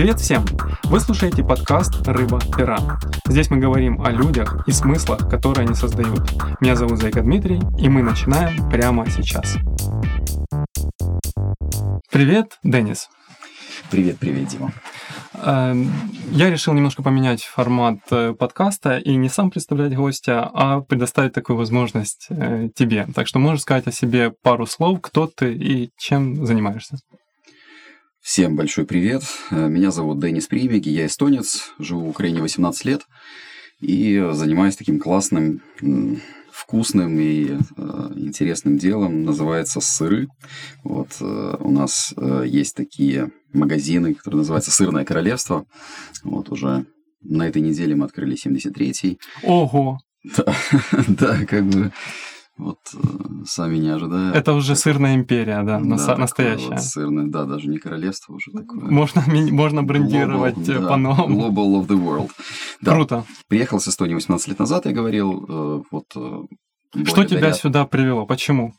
Привет всем! Вы слушаете подкаст «Рыба-пера». Здесь мы говорим о людях и смыслах, которые они создают. Меня зовут Зайка Дмитрий, и мы начинаем прямо сейчас. Привет, Денис. Привет, привет, Дима. Эм, я решил немножко поменять формат э, подкаста и не сам представлять гостя, а предоставить такую возможность э, тебе. Так что можешь сказать о себе пару слов, кто ты и чем занимаешься. Всем большой привет. Э, меня зовут Денис Примеги, я эстонец, живу в Украине 18 лет и занимаюсь таким классным, вкусным и э, интересным делом. Называется сыры. Вот э, у нас есть такие магазины, которые называются «Сырное королевство». Вот уже на этой неделе мы открыли 73-й. Ого! Да, да, как бы вот э, сами не ожидая. Это уже сырная империя, да, да настоящая. Вот сырная, да, даже не королевство уже такое. Можно, можно брендировать global, по-новому. Global of the world. Да. Круто. Приехал с Эстонии 18 лет назад, я говорил, э, вот... Э. Что тебя сюда привело? Почему?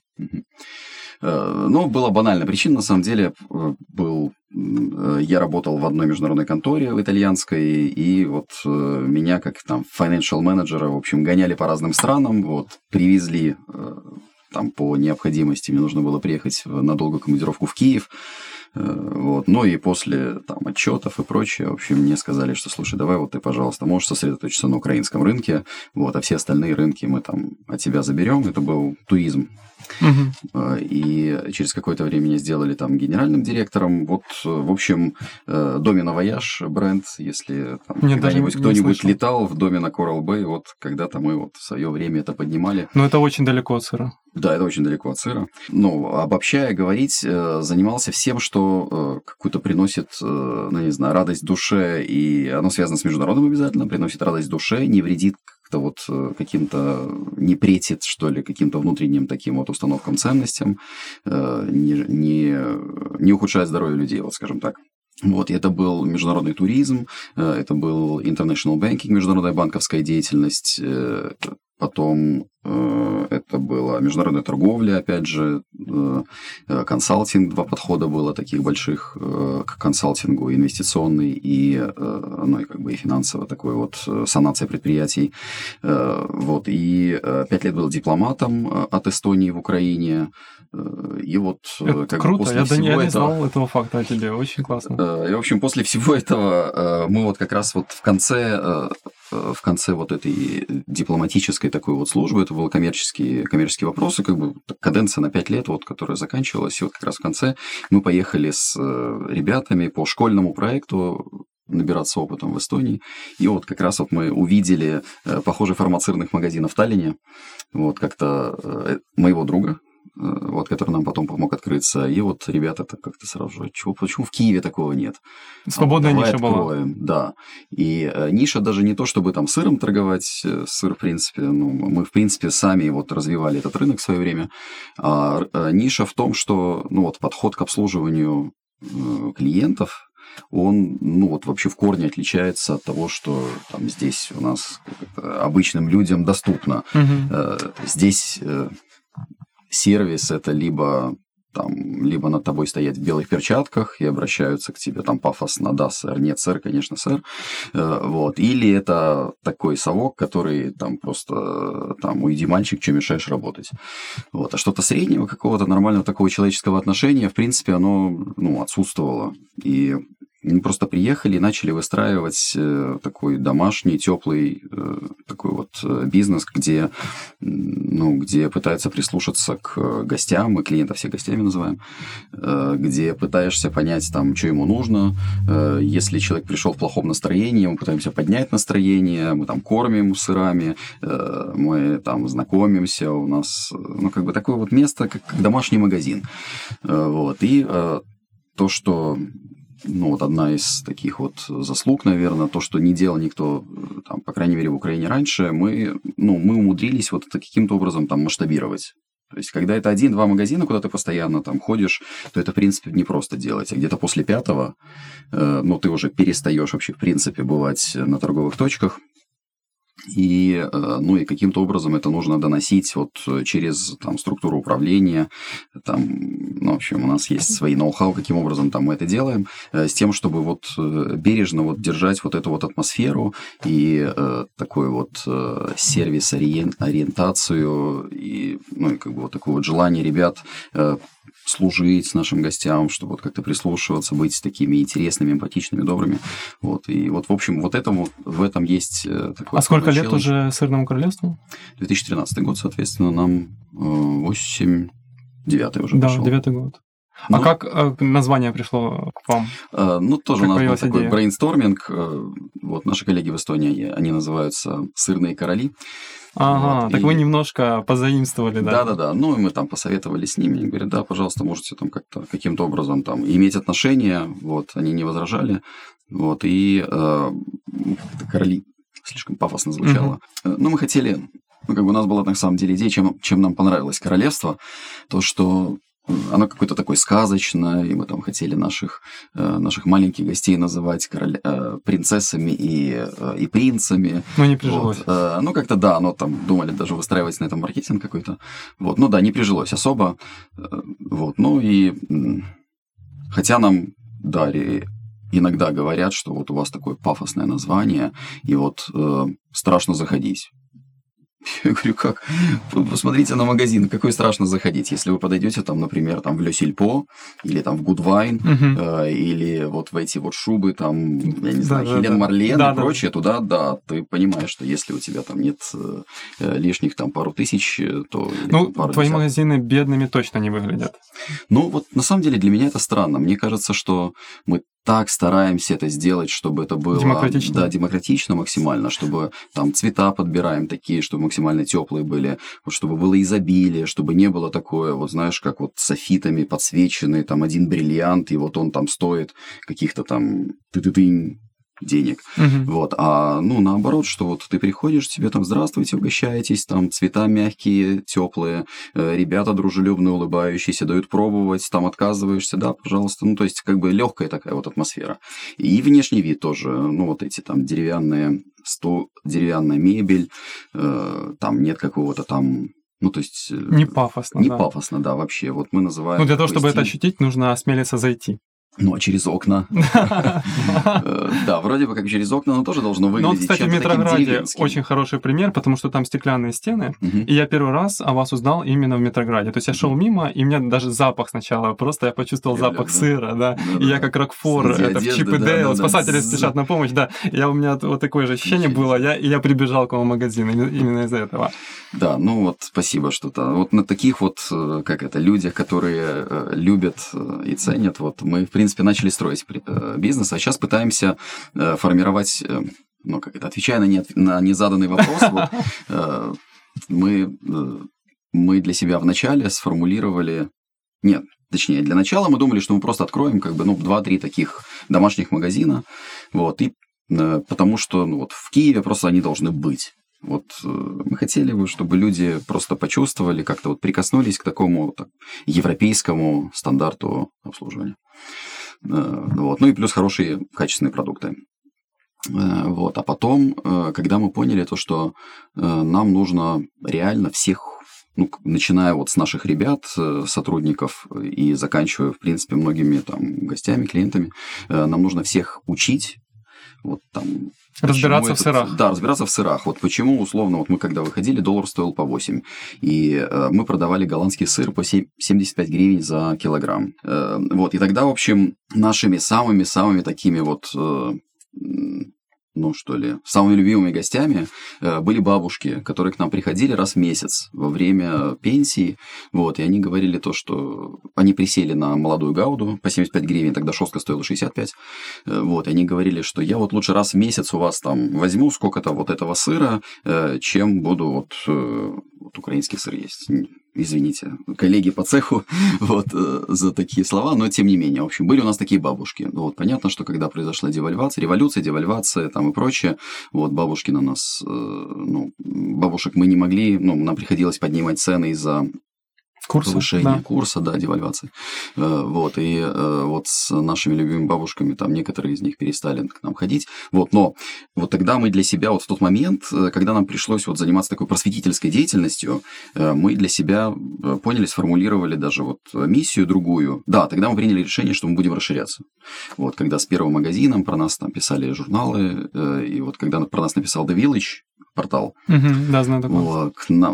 Ну, была банальная причина, на самом деле, был Э, я работал в одной международной конторе в итальянской, и вот э, меня как там financial менеджера, в общем, гоняли по разным странам, вот, привезли э, там по необходимости, мне нужно было приехать на долгую командировку в Киев, вот. Ну и после там, отчетов и прочее, в общем, мне сказали, что слушай, давай вот ты, пожалуйста, можешь сосредоточиться на украинском рынке, вот, а все остальные рынки мы там от тебя заберем. Это был туризм Угу. И через какое-то время меня сделали там генеральным директором. Вот, в общем, э, Domina Voyage бренд, если там, когда-нибудь кто-нибудь летал в Domina Coral Bay, вот когда-то мы вот в свое время это поднимали. Но это очень далеко от сыра. Да, это очень далеко от сыра. Но, обобщая говорить, э, занимался всем, что какую-то приносит, ну, не знаю, радость душе, и оно связано с международным обязательно, приносит радость душе, не вредит как-то вот э, каким-то не претит, что ли, каким-то внутренним таким вот установкам, ценностям, э, не, не, не ухудшает здоровье людей, вот скажем так. Вот, это был международный туризм, э, это был international banking, международная банковская деятельность, Потом э, это была международная торговля, опять же, э, э, консалтинг, два подхода было таких больших э, к консалтингу, инвестиционный и, ну, и как бы и финансово такой вот санация предприятий. Вот, и пять лет был дипломатом от Эстонии в Украине. Э, и вот это как круто, бы после я, всего я не этого... знал этого факта о тебе, очень классно. И, в общем, после всего этого мы вот как раз вот в конце в конце вот этой дипломатической такой вот службы, это были коммерческие, коммерческие вопросы, как бы каденция на 5 лет, вот, которая заканчивалась, и вот как раз в конце мы поехали с э, ребятами по школьному проекту набираться опытом в Эстонии. И вот как раз вот мы увидели э, похожий формат сырных магазинов в Таллине. Вот как-то э, моего друга, Э, вот, который нам потом помог открыться. И вот ребята так как-то сразу же, чего, почему в Киеве такого нет? Свободная а, ниша откроем. была. Да. И э, ниша даже не то, чтобы там сыром торговать, э, сыр, в принципе, ну, мы, в принципе, сами вот развивали этот рынок в свое время, а э, ниша в том, что, ну, вот подход к обслуживанию э, клиентов, он, ну, вот вообще в корне отличается от того, что там здесь у нас обычным людям доступно. Угу. Здесь сервис это либо там, либо над тобой стоять в белых перчатках и обращаются к тебе там пафосно, да, сэр, нет, сэр, конечно, сэр, э, вот, или это такой совок, который там просто, там, уйди, мальчик, что мешаешь работать, вот, а что-то среднего какого-то нормального такого человеческого отношения, в принципе, оно, ну, отсутствовало, и мы просто приехали и начали выстраивать э, такой домашний, теплый э, такой вот э, бизнес, где, ну, где пытаются прислушаться к гостям, мы клиентов все гостями называем, где пытаешься понять, там, что ему нужно. Если человек пришел в плохом настроении, мы пытаемся поднять настроение, мы там кормим сырами, мы там знакомимся, у нас, ну, как бы такое вот место, как, как домашний магазин. Вот. И то, что ну, вот одна из таких вот заслуг, наверное, то, что не делал никто, там, по крайней мере, в Украине раньше, мы, ну, мы умудрились вот это каким-то образом там масштабировать. То есть, когда это один-два магазина, куда ты постоянно там ходишь, то это, в принципе, не просто делать. А где-то после пятого, э, ну, ты уже перестаешь вообще, в принципе, бывать на торговых точках, и, э, ну, и каким-то образом это нужно доносить вот через там, структуру управления. Там, ну, в общем, у нас есть свои ноу-хау, каким образом там мы это делаем, э, с тем, чтобы вот э, бережно вот держать вот эту вот атмосферу и э, такой вот э, сервис-ориентацию и, ну, и как бы вот такое вот желание ребят э, служить нашим гостям, чтобы вот как-то прислушиваться, быть такими интересными, эмпатичными, добрыми. Вот. И вот, в общем, вот этому, в этом есть э, такой... А сколько лет уже Сырному Королевству? 2013 год, соответственно, нам 8... Э, девятый уже Да, пошел. девятый год. А ну, как э, название пришло к вам? Э, ну, тоже как у нас был такой идея? брейнсторминг. Э, вот наши коллеги в Эстонии, они называются «Сырные короли». Ага, вот, так и... вы немножко позаимствовали, да? Да-да-да, ну и мы там посоветовали с ними, говорят, да, пожалуйста, можете там как-то каким-то образом там иметь отношения, вот, они не возражали, вот, и э, короли слишком пафосно звучало. Mm-hmm. Ну, мы хотели, ну, как бы у нас была на самом деле идея, чем, чем нам понравилось королевство, то, что оно какое-то такое сказочное, и мы там хотели наших, э, наших маленьких гостей называть короля, э, принцессами и, э, и принцами. Ну, не прижилось. Вот. Ну, как-то да, но там думали даже выстраивать на этом маркетинг какой-то. Вот, ну да, не прижилось особо. Вот, ну и хотя нам, да, иногда говорят, что вот у вас такое пафосное название, и вот э, страшно заходить. Я говорю, как? Посмотрите на магазин, какой страшно заходить. Если вы подойдете там, например, там в Ле Сильпо, или там в Гудвайн, uh-huh. э, или вот в эти вот шубы, там, я не знаю, да, Хелен да, Марлен да, и да. прочее, туда, да, ты понимаешь, что если у тебя там нет э, лишних там пару тысяч, э, то... Ну, пару твои десяток. магазины бедными точно не выглядят. Ну, вот на самом деле для меня это странно. Мне кажется, что мы так стараемся это сделать, чтобы это было демократично, да, демократично максимально, чтобы там цвета подбираем такие, чтобы максимально теплые были, вот, чтобы было изобилие, чтобы не было такое, вот знаешь, как вот софитами подсвеченный, там один бриллиант, и вот он там стоит каких-то там ты-ты-ты денег. Угу. Вот. А ну наоборот, что вот ты приходишь, тебе там здравствуйте, угощаетесь, там цвета мягкие, теплые, э, ребята дружелюбные, улыбающиеся, дают пробовать, там отказываешься, да, пожалуйста. Ну, то есть, как бы легкая такая вот атмосфера. И внешний вид тоже, ну, вот эти там деревянные стол, деревянная мебель, э, там нет какого-то там ну, то есть... Э, не пафосно, Не да. пафосно, да, вообще. Вот мы называем... Ну, для того, чтобы стиль... это ощутить, нужно осмелиться зайти. Ну, а через окна. Э, да, вроде бы как через окна, но тоже должно выглядеть. Ну, кстати, в Метрограде очень хороший пример, потому что там стеклянные стены. И я первый раз о вас узнал именно в Метрограде. То есть я шел мимо, и у меня даже запах сначала. Просто я почувствовал запах сыра, да. И я как Рокфор, это в Чип и Дейл, спасатели спешат на помощь, да. Я у меня вот такое же ощущение было. Я, и я прибежал к вам в магазин именно из-за этого. Да, ну вот спасибо что-то. Вот на таких вот, э, как это, людях, которые э, любят и ценят, вот мы, в принципе, принципе, начали строить э, бизнес, а сейчас пытаемся э, формировать, э, ну, как это, отвечая на, не, на незаданный вопрос, вот, мы, мы для себя вначале сформулировали, нет, точнее, для начала мы думали, что мы просто откроем как бы, ну, 2-3 таких домашних магазина, вот, и потому что, ну, вот в Киеве просто они должны быть. Вот мы хотели бы, чтобы люди просто почувствовали, как-то вот прикоснулись к такому так, европейскому стандарту обслуживания. Э, вот. Ну и плюс хорошие качественные продукты. Э, вот. А потом, э, когда мы поняли то, что нам нужно реально всех ну, начиная вот с наших ребят, сотрудников и заканчивая, в принципе, многими там гостями, клиентами, нам нужно всех учить вот там Разбираться в сырах. Да, разбираться в сырах. Вот почему, условно, вот мы когда выходили, доллар стоил по 8. И э, мы продавали голландский сыр по 7, 75 гривен за килограмм. Э, вот, и тогда, в общем, нашими самыми-самыми такими вот э, ну что ли, самыми любимыми гостями э, были бабушки, которые к нам приходили раз в месяц во время пенсии, вот, и они говорили то, что они присели на молодую гауду по 75 гривен, тогда шостка стоила 65, э, вот, и они говорили, что я вот лучше раз в месяц у вас там возьму сколько-то вот этого сыра, э, чем буду вот, вот украинский сыр есть извините, коллеги по цеху вот, э, за такие слова, но тем не менее, в общем, были у нас такие бабушки. Вот, понятно, что когда произошла девальвация, революция, девальвация там и прочее, вот, бабушки на нас, э, ну, бабушек мы не могли, ну, нам приходилось поднимать цены из-за Курсы, повышение да. курса, да, девальвации. Э, Вот, и э, вот с нашими любимыми бабушками, там некоторые из них перестали к нам ходить. Вот, но вот тогда мы для себя, вот в тот момент, э, когда нам пришлось вот заниматься такой просветительской деятельностью, мы для себя поняли, сформулировали даже вот миссию другую. Да, тогда мы приняли решение, что мы будем расширяться. Вот, когда с первым магазином про нас там писали журналы, и вот когда про нас написал The Village, портал, да, знаю такое.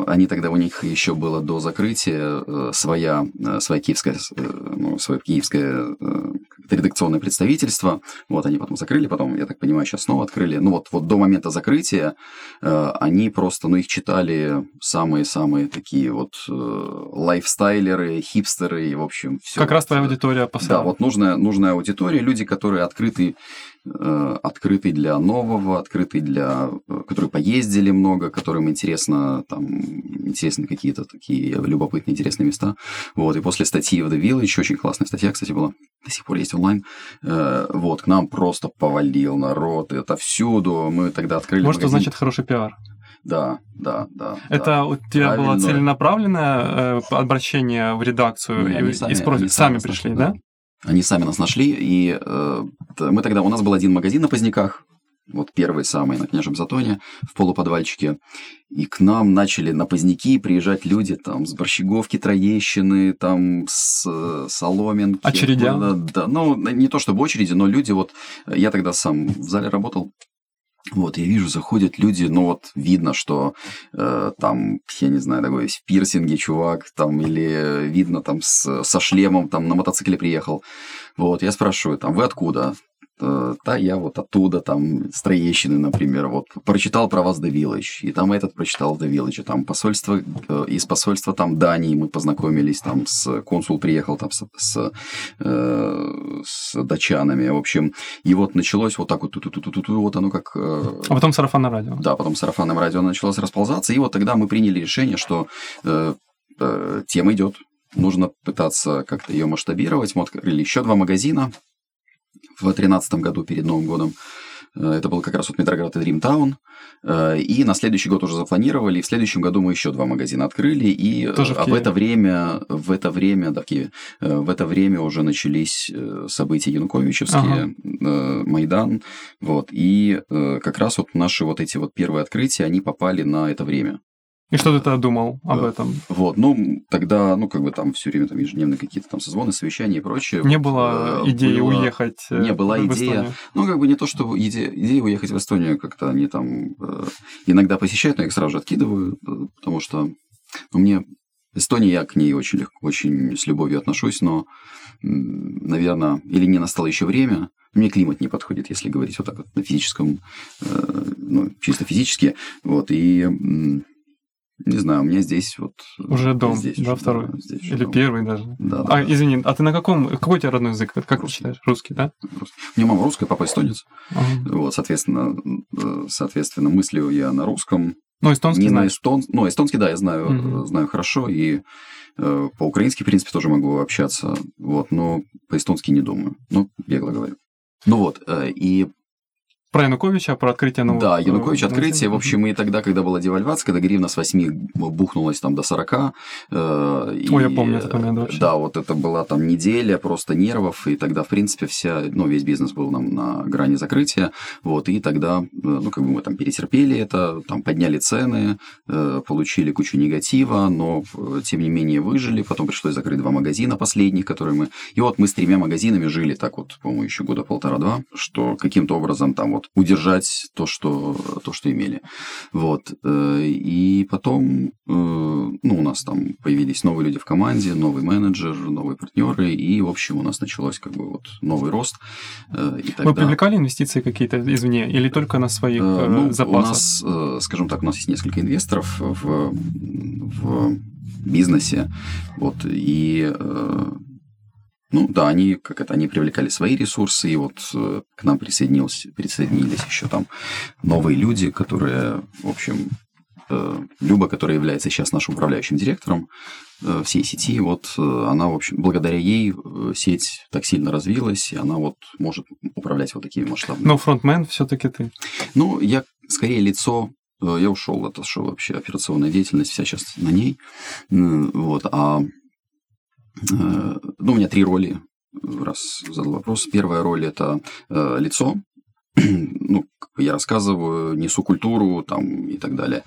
они тогда, у них еще было до закрытия э, своя, э, своя киевская, э, ну, свое киевское редакционное представительство. Вот, они потом закрыли, потом, я так понимаю, сейчас снова открыли. Ну вот, вот до момента закрытия они просто, ну, их читали самые-самые такие вот лайфстайлеры, хипстеры, и, в общем, все. как раз твоя аудитория по Да, вот нужная, нужная аудитория, люди, которые открыты, э, открыты для нового, открыты для... э, которые поездили много, которым интересно, там, интересны какие-то такие любопытные, интересные места. Вот, и после статьи в The Village, очень классная статья, кстати, была, до сих пор есть онлайн, э, вот, к нам просто повалил народ, это всюду, мы тогда открыли Вот что значит хороший пиар. Да, да, да. Это да. у тебя было Правильно. целенаправленное э, обращение в редакцию Не, и, они и сами- спросили- они сами нас пришли, нашли, да? Они сами нас нашли, и э, мы тогда... У нас был один магазин на Поздняках, вот первый самый на Княжем Затоне, в полуподвальчике. И к нам начали на Поздняки приезжать люди там с Борщеговки, Троещины, там с э, Соломенки. Очередя? Да, да, ну, не то чтобы очереди, но люди вот... Я тогда сам в зале работал, вот, я вижу, заходят люди, ну вот видно, что э, там, я не знаю, такой в пирсинге чувак, там, или видно там с, со шлемом, там на мотоцикле приехал. Вот, я спрашиваю, там, вы откуда? Э, Да, я вот оттуда, там, с Троещины, например, вот, прочитал про вас The Village, и там этот прочитал The Village, там, посольство, э, из посольства, там, Дании мы познакомились, там, с консул приехал, там, с, с, э, с датчанами, в общем, и вот началось вот так вот, ту-ту-ту-ту-ту, вот оно как... э, А потом сарафанное радио. да, потом сарафанным радио началось расползаться, и вот тогда мы приняли решение, что э, э, тема идет, нужно пытаться как-то ее масштабировать. Мы открыли еще два магазина в 2013 году перед Новым годом. Э, Это был как раз вот Метроград и Дримтаун. Э, И на следующий год уже запланировали. И в следующем году мы еще два магазина открыли. И э, Тоже в а в это время, в это время, да, в Киеве, в это время уже начались события Януковичевские, э, Майдан. Вот. И как раз вот наши вот эти вот первые открытия, они попали на это время. И что ты тогда думал об Да. этом? Вот, ну, тогда, ну, как бы там все время там ежедневно какие-то там созвоны, совещания и прочее. Не Вот, было э, идеи было- уехать э, Не, была в идея. Эстонию? Ну, как бы не то, что идея, идея уехать в Эстонию, как-то они там э, иногда посещают, но я их сразу же откидываю, потому что ну, мне Эстония, я к ней очень легко, очень с любовью отношусь, но, наверное, или не настало еще время, мне климат не подходит, если говорить вот так вот на физическом, ну, чисто физически, вот, и не знаю, у меня здесь вот... Уже дом, здесь да, уже, второй? здесь Или дом. первый даже? Да, да, А, да. извини, а ты на каком, какой у тебя родной язык? Как ты Русский. считаешь? Русский, да? У меня мама русская, папа эстонец. Ага. Вот, соответственно, э, соответственно, мыслю я на русском. Ну, эстонский не на знаешь. эстон... Ну, эстонский, да, я знаю, э, знаю хорошо, и э, по-украински, в принципе, тоже могу общаться, вот, но по-эстонски не думаю. Ну, бегло говорю. Ну вот, э, и Про Януковича, про открытие нового... да, Янукович э, открытие, в общем, и тогда, когда была девальвация, когда гривна с 8 бухнулась там до 40. э, и, Ой, я помню этот момент вообще. Да, вот это была там неделя просто нервов, и тогда, в принципе, вся, ну, весь бизнес был нам на грани закрытия, вот, и тогда, э, ну, как бы мы там перетерпели это, там подняли цены, э, получили кучу негатива, но, э, тем не менее, выжили, потом пришлось закрыть два магазина последних, которые мы... И вот мы с тремя магазинами жили так вот, по-моему, еще года полтора-два, что каким-то образом там вот удержать то, что, то, что имели. Вот. э, И потом, э, ну, у нас там появились новые люди в команде, новый менеджер, новые партнеры, и, в общем, у нас началось как бы вот новый рост. э, И Вы тогда... привлекали инвестиции какие-то извне или только на своих ну, запасах? У нас, скажем так, у нас есть несколько инвесторов в, в бизнесе. Вот, и ну да, они как это, они привлекали свои ресурсы, и вот э, к нам присоединился, присоединились еще там новые люди, которые, в общем, э, Люба, которая является сейчас нашим управляющим директором э, всей сети, вот она, в общем, благодаря ей сеть так сильно развилась, и она вот может управлять вот такими масштабными Но фронтмен все-таки ты. ну, я скорее лицо я ушел, отошел вообще операционная деятельность, вся сейчас на ней. Вот, а ну, у меня три роли, раз задал вопрос. Первая роль – это лицо, ну, я рассказываю, несу культуру там, и так далее.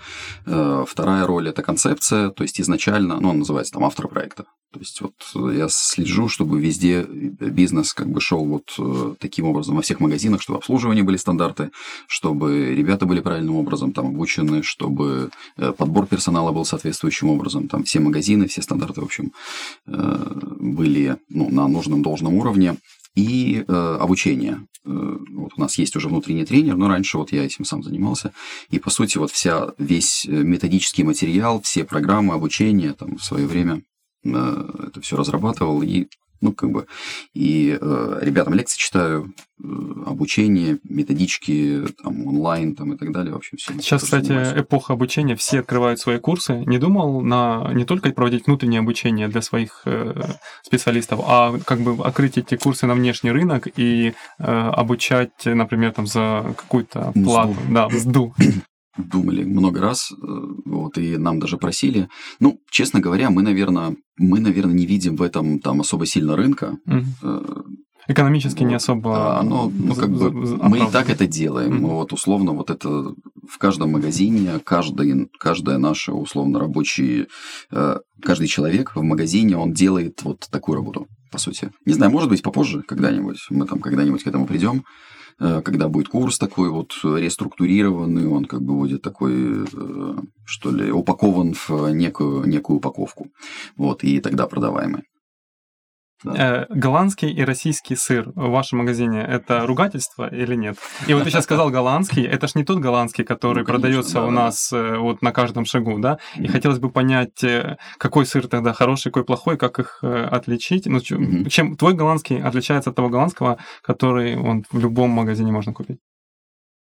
Э, вторая роль – это концепция, то есть изначально, ну, он называется там автор проекта. То есть вот я слежу, чтобы везде бизнес как бы шел вот э, таким образом во всех магазинах, чтобы обслуживание были стандарты, чтобы ребята были правильным образом там обучены, чтобы э, подбор персонала был соответствующим образом, там все магазины, все стандарты, в общем, были ну, на нужном должном уровне и э, обучение. Э, вот у нас есть уже внутренний тренер, но раньше вот я этим сам занимался. И по сути вот вся, весь э, методический материал, все программы обучения там в свое время э, это все разрабатывал и ну, как бы, и э, ребятам лекции читаю, э, обучение, методички, там, онлайн, там, и так далее, в общем, все. Сейчас, кстати, занимаюсь. эпоха обучения, все открывают свои курсы. Не думал на не только проводить внутреннее обучение для своих э, специалистов, а как бы открыть эти курсы на внешний рынок и э, обучать, например, там, за какую-то плату. Мзду. Да, мзду думали много раз, э, вот, и нам даже просили. Ну, честно говоря, мы, наверное, мы, наверное, не видим в этом там особо сильно рынка. Угу. Экономически вот, не особо. Да, но ну, как бы мы и так это делаем. Mm-hmm. Вот условно вот это в каждом магазине, каждый, каждая наша условно рабочий, э, каждый человек в магазине он делает вот такую работу по сути. Не знаю, может быть попозже когда-нибудь мы там когда-нибудь к этому придем. Э, когда будет курс такой вот реструктурированный, он как бы будет такой, э, что ли, упакован в некую, некую упаковку. Вот, и тогда продаваемый. Э, голландский и российский сыр в вашем магазине это ругательство или нет? И вот ты сейчас сказал голландский, это ж не тот голландский, который ну, продается да, у нас да. вот на каждом шагу, да? И mm-hmm. хотелось бы понять, э, какой сыр тогда хороший, какой плохой, как их э, отличить. Ну, mm-hmm. чем твой голландский отличается от того голландского, который он в любом магазине можно купить?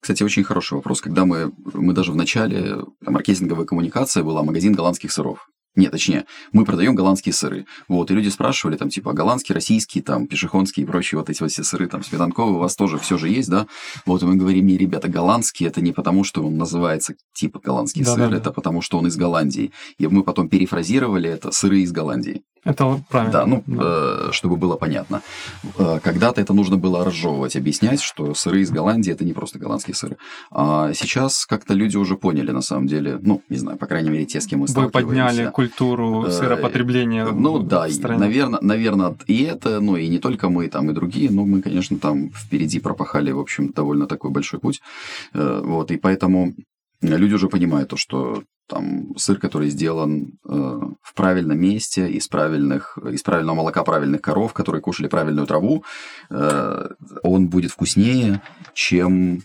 Кстати, очень хороший вопрос. Когда мы, мы даже в начале, маркетинговая коммуникация была магазин голландских сыров. Нет, точнее, мы продаем голландские сыры. Вот, и люди спрашивали, там, типа, голландские, российские, там, пешехонские и прочие вот эти вот все сыры, там, сметанковые, у вас тоже все же есть, да? Вот, и мы говорим, не, ребята, голландский, это не потому, что он называется, типа, голландский да, сыр, да, это потому, что он из Голландии. И мы потом перефразировали это сыры из Голландии. Это правильно. Да, ну, да. Э, чтобы было понятно. Э, когда-то это нужно было разжевывать, объяснять, что сыры из Голландии – это не просто голландские сыры. А сейчас как-то люди уже поняли, на самом деле, ну, не знаю, по крайней мере, те, с кем мы Вы подняли культуру э, сыропотребления Ну, да, стране. наверное, наверное, и это, ну, и не только мы, там, и другие, но мы, конечно, там впереди пропахали, в общем, довольно такой большой путь. Вот, и поэтому люди уже понимают то, что там сыр, который сделан э, в правильном месте, из, правильных, из правильного молока правильных коров, которые кушали правильную траву, э, он будет вкуснее, чем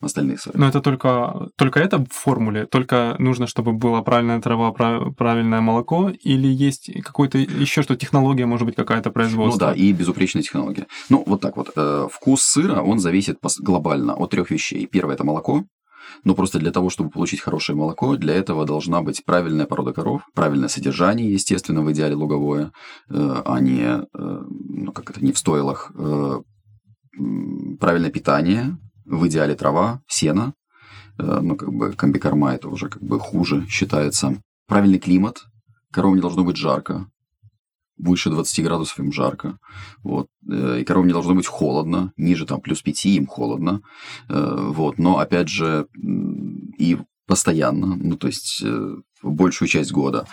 остальные сыры. Но это только, только это в формуле? Только нужно, чтобы была правильная трава, правильное молоко? Или есть какой-то еще что, технология, может быть, какая-то производство? Ну да, и безупречная технология. Ну, вот так вот. Э, вкус сыра, он зависит глобально от трех вещей. Первое – это молоко, но просто для того, чтобы получить хорошее молоко, для этого должна быть правильная порода коров, правильное содержание, естественно, в идеале луговое, э, а не, э, ну, как это, не в стойлах, правильное питание, в идеале трава, сено, ну, как бы комбикорма это уже как бы хуже считается. Правильный климат, коровам не должно быть жарко, выше 20 градусов им жарко. Вот. Э, и коровам не должно быть холодно, ниже там плюс 5 им холодно. Э, вот. Но опять же и постоянно, ну то есть э, большую часть года.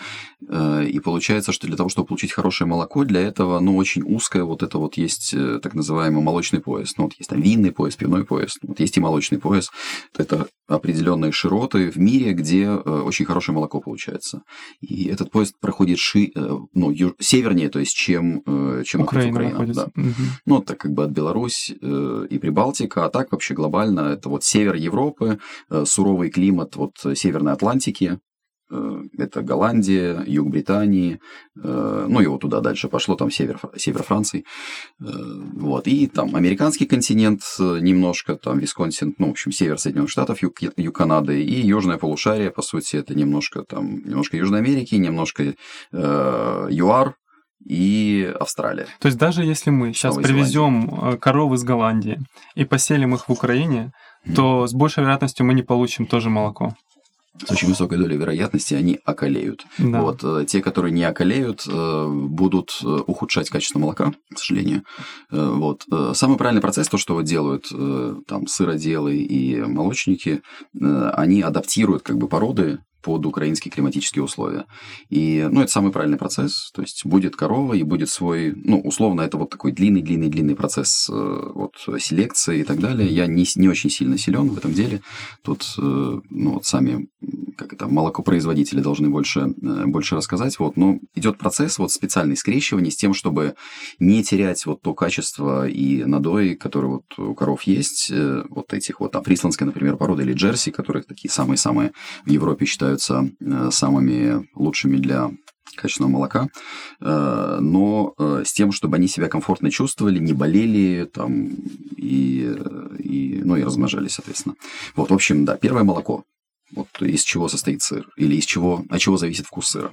Э, и получается, что для того, чтобы получить хорошее молоко, для этого, ну, очень узкое вот это вот есть э, так называемый молочный пояс. Ну, вот есть там винный пояс, пивной пояс, вот есть и молочный пояс. Это определенные широты в мире, где э, очень хорошее молоко получается. И этот пояс проходит ши, ну, ю... севернее, то есть, чем, чем Украина. Украина да. угу. Ну, так как бы от Беларусь и Прибалтика, а так вообще глобально это вот север Европы, суровый климат вот Северной Атлантики, это Голландия, юг Британии, э, ну и вот туда дальше пошло, там север, север Франции, э, вот, и там американский континент немножко, там Висконсин, ну, в общем, север Соединенных Штатов, юг, юг Канады, и южное полушарие, по сути, это немножко там, немножко Южной Америки, немножко э, ЮАР, и Австралия. То есть даже если мы сейчас привезем коров из Голландии и поселим их в Украине, то с большей вероятностью мы не получим тоже молоко с очень высокой долей вероятности они околеют. Да. Вот, э, те, которые не околеют, э, будут э, ухудшать качество молока, к сожалению. Вот. Самый правильный процесс, то, что делают там сыроделы и молочники, они адаптируют как бы породы под украинские климатические условия. И, ну, это самый правильный процесс. То есть, будет корова и будет свой, ну, условно, это вот такой длинный-длинный-длинный процесс э, вот, селекции и так далее. Я не, не очень сильно силен в этом деле. Тут, э, ну, вот сами, как это, молокопроизводители должны больше, э, больше рассказать. Вот, но идет процесс вот специальный скрещивания с тем, чтобы не терять вот то качество и надои, которые вот у коров есть, вот этих вот, там, фрисландской, например, породы или джерси, которые такие самые-самые в Европе считают являются э, самыми лучшими для качественного молока, э, но э, с тем, чтобы они себя комфортно чувствовали, не болели там, и, и, ну, и размножались, соответственно. Вот, в общем, да, первое молоко. Вот из чего состоит сыр, или из чего, от чего зависит вкус сыра.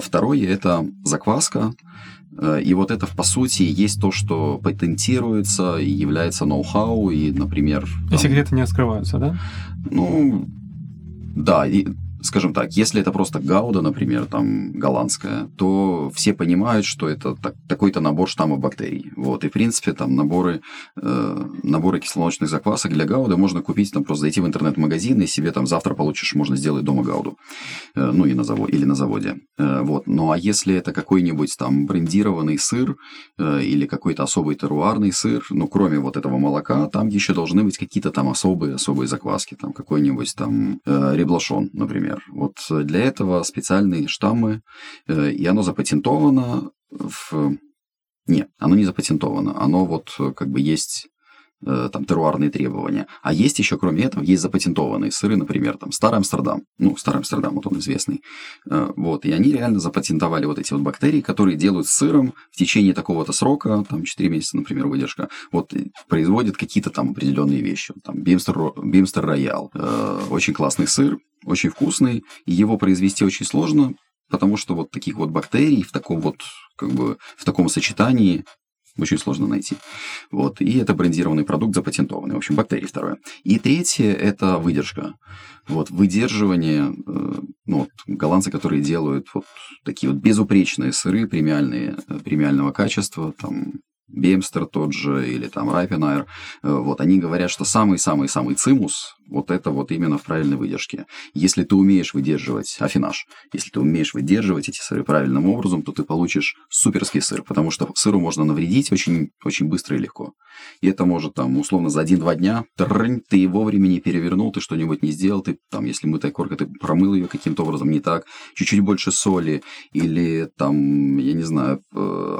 Второе – это закваска, и вот это, по сути, есть то, что патентируется и является ноу-хау, и, например... Там, и секреты не открываются, да? Ну, да, и скажем так, если это просто гауда, например, там голландская, то все понимают, что это так, такой-то набор штаммов бактерий. Вот, и в принципе там наборы, э, наборы кисломолочных заквасок для гауда можно купить, там просто зайти в интернет-магазин и себе там завтра получишь, можно сделать дома гауду, э, ну и на заводе, или на заводе. Э, вот, ну а если это какой-нибудь там брендированный сыр э, или какой-то особый теруарный сыр, ну кроме вот этого молока, там еще должны быть какие-то там особые, особые закваски, там какой-нибудь там э, реблашон, например например. Вот для этого специальные штаммы, э, и оно запатентовано в... Нет, оно не запатентовано, оно вот как бы есть Э, там теруарные требования. А есть еще, кроме этого, есть запатентованные сыры, например, там Старый Амстердам. Ну, Старый Амстердам, вот он известный. Э, вот, и они реально запатентовали вот эти вот бактерии, которые делают сыром в течение такого-то срока, там 4 месяца, например, выдержка, вот производят какие-то там определенные вещи. Там Бимстер, Бимстер Роял. Э, очень классный сыр, очень вкусный, и его произвести очень сложно, потому что вот таких вот бактерий в таком вот, как бы, в таком сочетании очень сложно найти. Вот. И это брендированный продукт, запатентованный. В общем, бактерии второе. И третье – это выдержка. Вот, выдерживание, э, ну, вот, голландцы, которые делают вот такие вот безупречные сыры премиальные, э, премиального качества, там, Бемстер тот же или там Райпенайр, э, вот они говорят, что самый-самый-самый цимус вот это вот именно в правильной выдержке. Если ты умеешь выдерживать афинаж, если ты умеешь выдерживать эти сыры правильным образом, то ты получишь суперский сыр, потому что сыру можно навредить очень, очень быстро и легко. И это может там условно за один-два дня ты вовремя не перевернул, ты что-нибудь не сделал, ты там, если мытая корка, ты промыл ее каким-то образом не так, чуть-чуть больше соли, или там, я не знаю,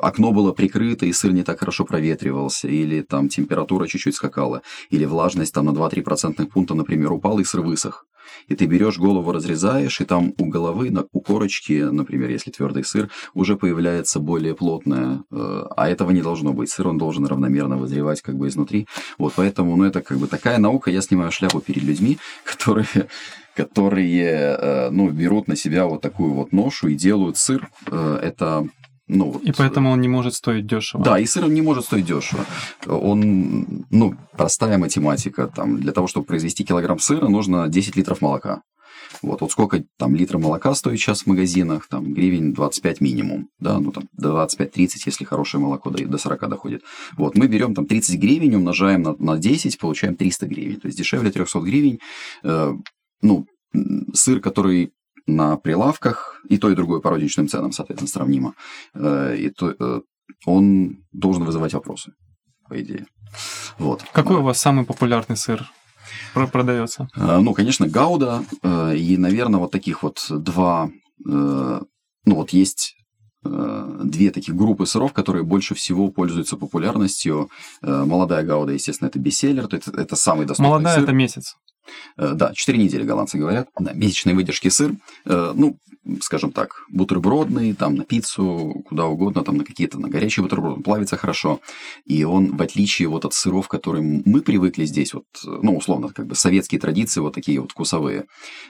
окно было прикрыто, и сыр не так хорошо проветривался, или там температура чуть-чуть скакала, или влажность там на 2-3 процентных пункта например, упал и высох. И ты берешь голову, разрезаешь, и там у головы, у корочки, например, если твердый сыр, уже появляется более плотное, э, а этого не должно быть. Сыр, он должен равномерно вызревать как бы изнутри. Вот поэтому, ну, это как бы такая наука, я снимаю шляпу перед людьми, которые которые, э, ну, берут на себя вот такую вот ношу и делают сыр. Э, это ну, вот, и поэтому он не может стоить дешево. Да, и сыр не может стоить дешево. Он, ну, простая математика. Там, для того, чтобы произвести килограмм сыра, нужно 10 литров молока. Вот, вот сколько там литров молока стоит сейчас в магазинах, там гривен 25 минимум, да, ну там до 25-30, если хорошее молоко до, до 40 доходит. Вот, мы берем там 30 гривен, умножаем на, на 10, получаем 300 гривен, то есть дешевле 300 гривен. Э, ну, сыр, который на прилавках, и то, и другое по розничным ценам, соответственно, сравнимо, э, и то, э, он должен вызывать вопросы, по идее. Вот. Какой у вас самый популярный сыр продается? Э, ну, конечно, Гауда, и, наверное, вот таких вот два, ну, вот есть две таких группы сыров, которые больше всего пользуются популярностью. Молодая гауда, естественно, это бестселлер, это, это самый доступный Молодая сыр. это месяц. Э, да, 4 недели голландцы говорят. Да, месячной выдержки сыр. Э, ну, скажем так, бутербродный, там на пиццу, куда угодно, там на какие-то, на горячие бутерброды, плавится хорошо. И он, в отличие вот от сыров, к которым мы привыкли здесь, вот, ну, условно, как бы советские традиции, вот такие вот вкусовые,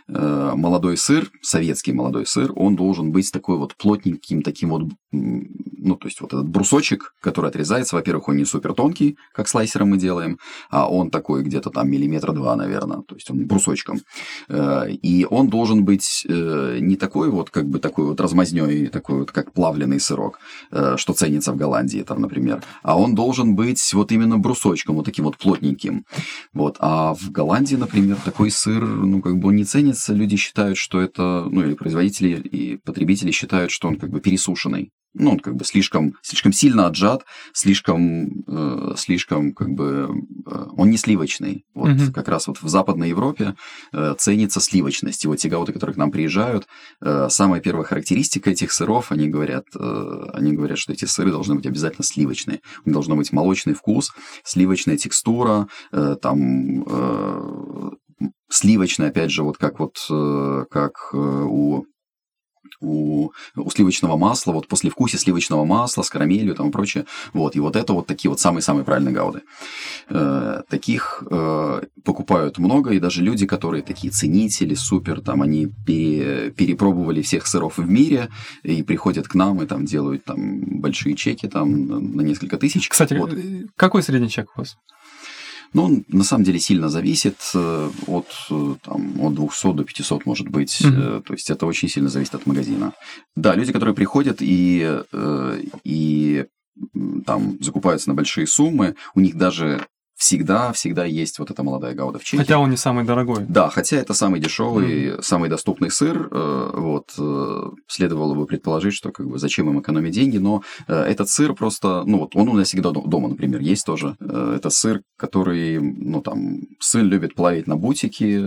э, молодой сыр, советский молодой сыр, он должен быть такой вот плотненьким, таким вот, ну, то есть вот этот брусочек, который отрезается, во-первых, он не супер тонкий, как слайсером мы делаем, а он такой где-то там миллиметра два, наверное, то есть он брусочком. Э, и он должен быть э, не такой вот, как бы такой вот размазнёй, такой вот, как плавленый сырок, э, что ценится в Голландии, там, например, а он должен быть вот именно брусочком, вот таким вот плотненьким. Вот. А в Голландии, например, такой сыр, ну, как бы он не ценится, люди считают, что это, ну, или производители и потребители считают, что он как бы пересушенный ну, он как бы слишком, слишком сильно отжат, слишком, э, слишком как бы, э, он не сливочный. Вот угу. как раз вот в Западной Европе э, ценится сливочность. И вот те гауты, которые к нам приезжают, э, самая первая характеристика этих сыров, они говорят, э, они говорят, что эти сыры должны быть обязательно сливочные. У них должен быть молочный вкус, сливочная текстура, э, там э, сливочная, опять же, вот как вот э, как э, у у, у сливочного масла, вот после вкуса сливочного масла с карамелью там и прочее. Вот, и вот это вот такие вот самые-самые правильные гауды. Э, таких э, покупают много, и даже люди, которые такие ценители, супер, там они пере, перепробовали всех сыров в мире и приходят к нам и там делают там большие чеки там на несколько тысяч. Кстати, вот. какой средний чек у вас? Ну, он на самом деле сильно зависит э, от, э, там, от 200 до 500, может быть. Mm-hmm. То есть это очень сильно зависит от магазина. Да, люди, которые приходят и, и там закупаются на большие суммы, у них даже всегда, всегда есть вот эта молодая гауда в чеке. Хотя он не самый дорогой. Да, хотя это самый дешевый, mm. самый доступный сыр. Э, вот э, следовало бы предположить, что как бы зачем им экономить деньги, но э, этот сыр просто, ну вот он у нас всегда дома, например, есть тоже. Это сыр, который, ну там, сын любит плавить на бутики,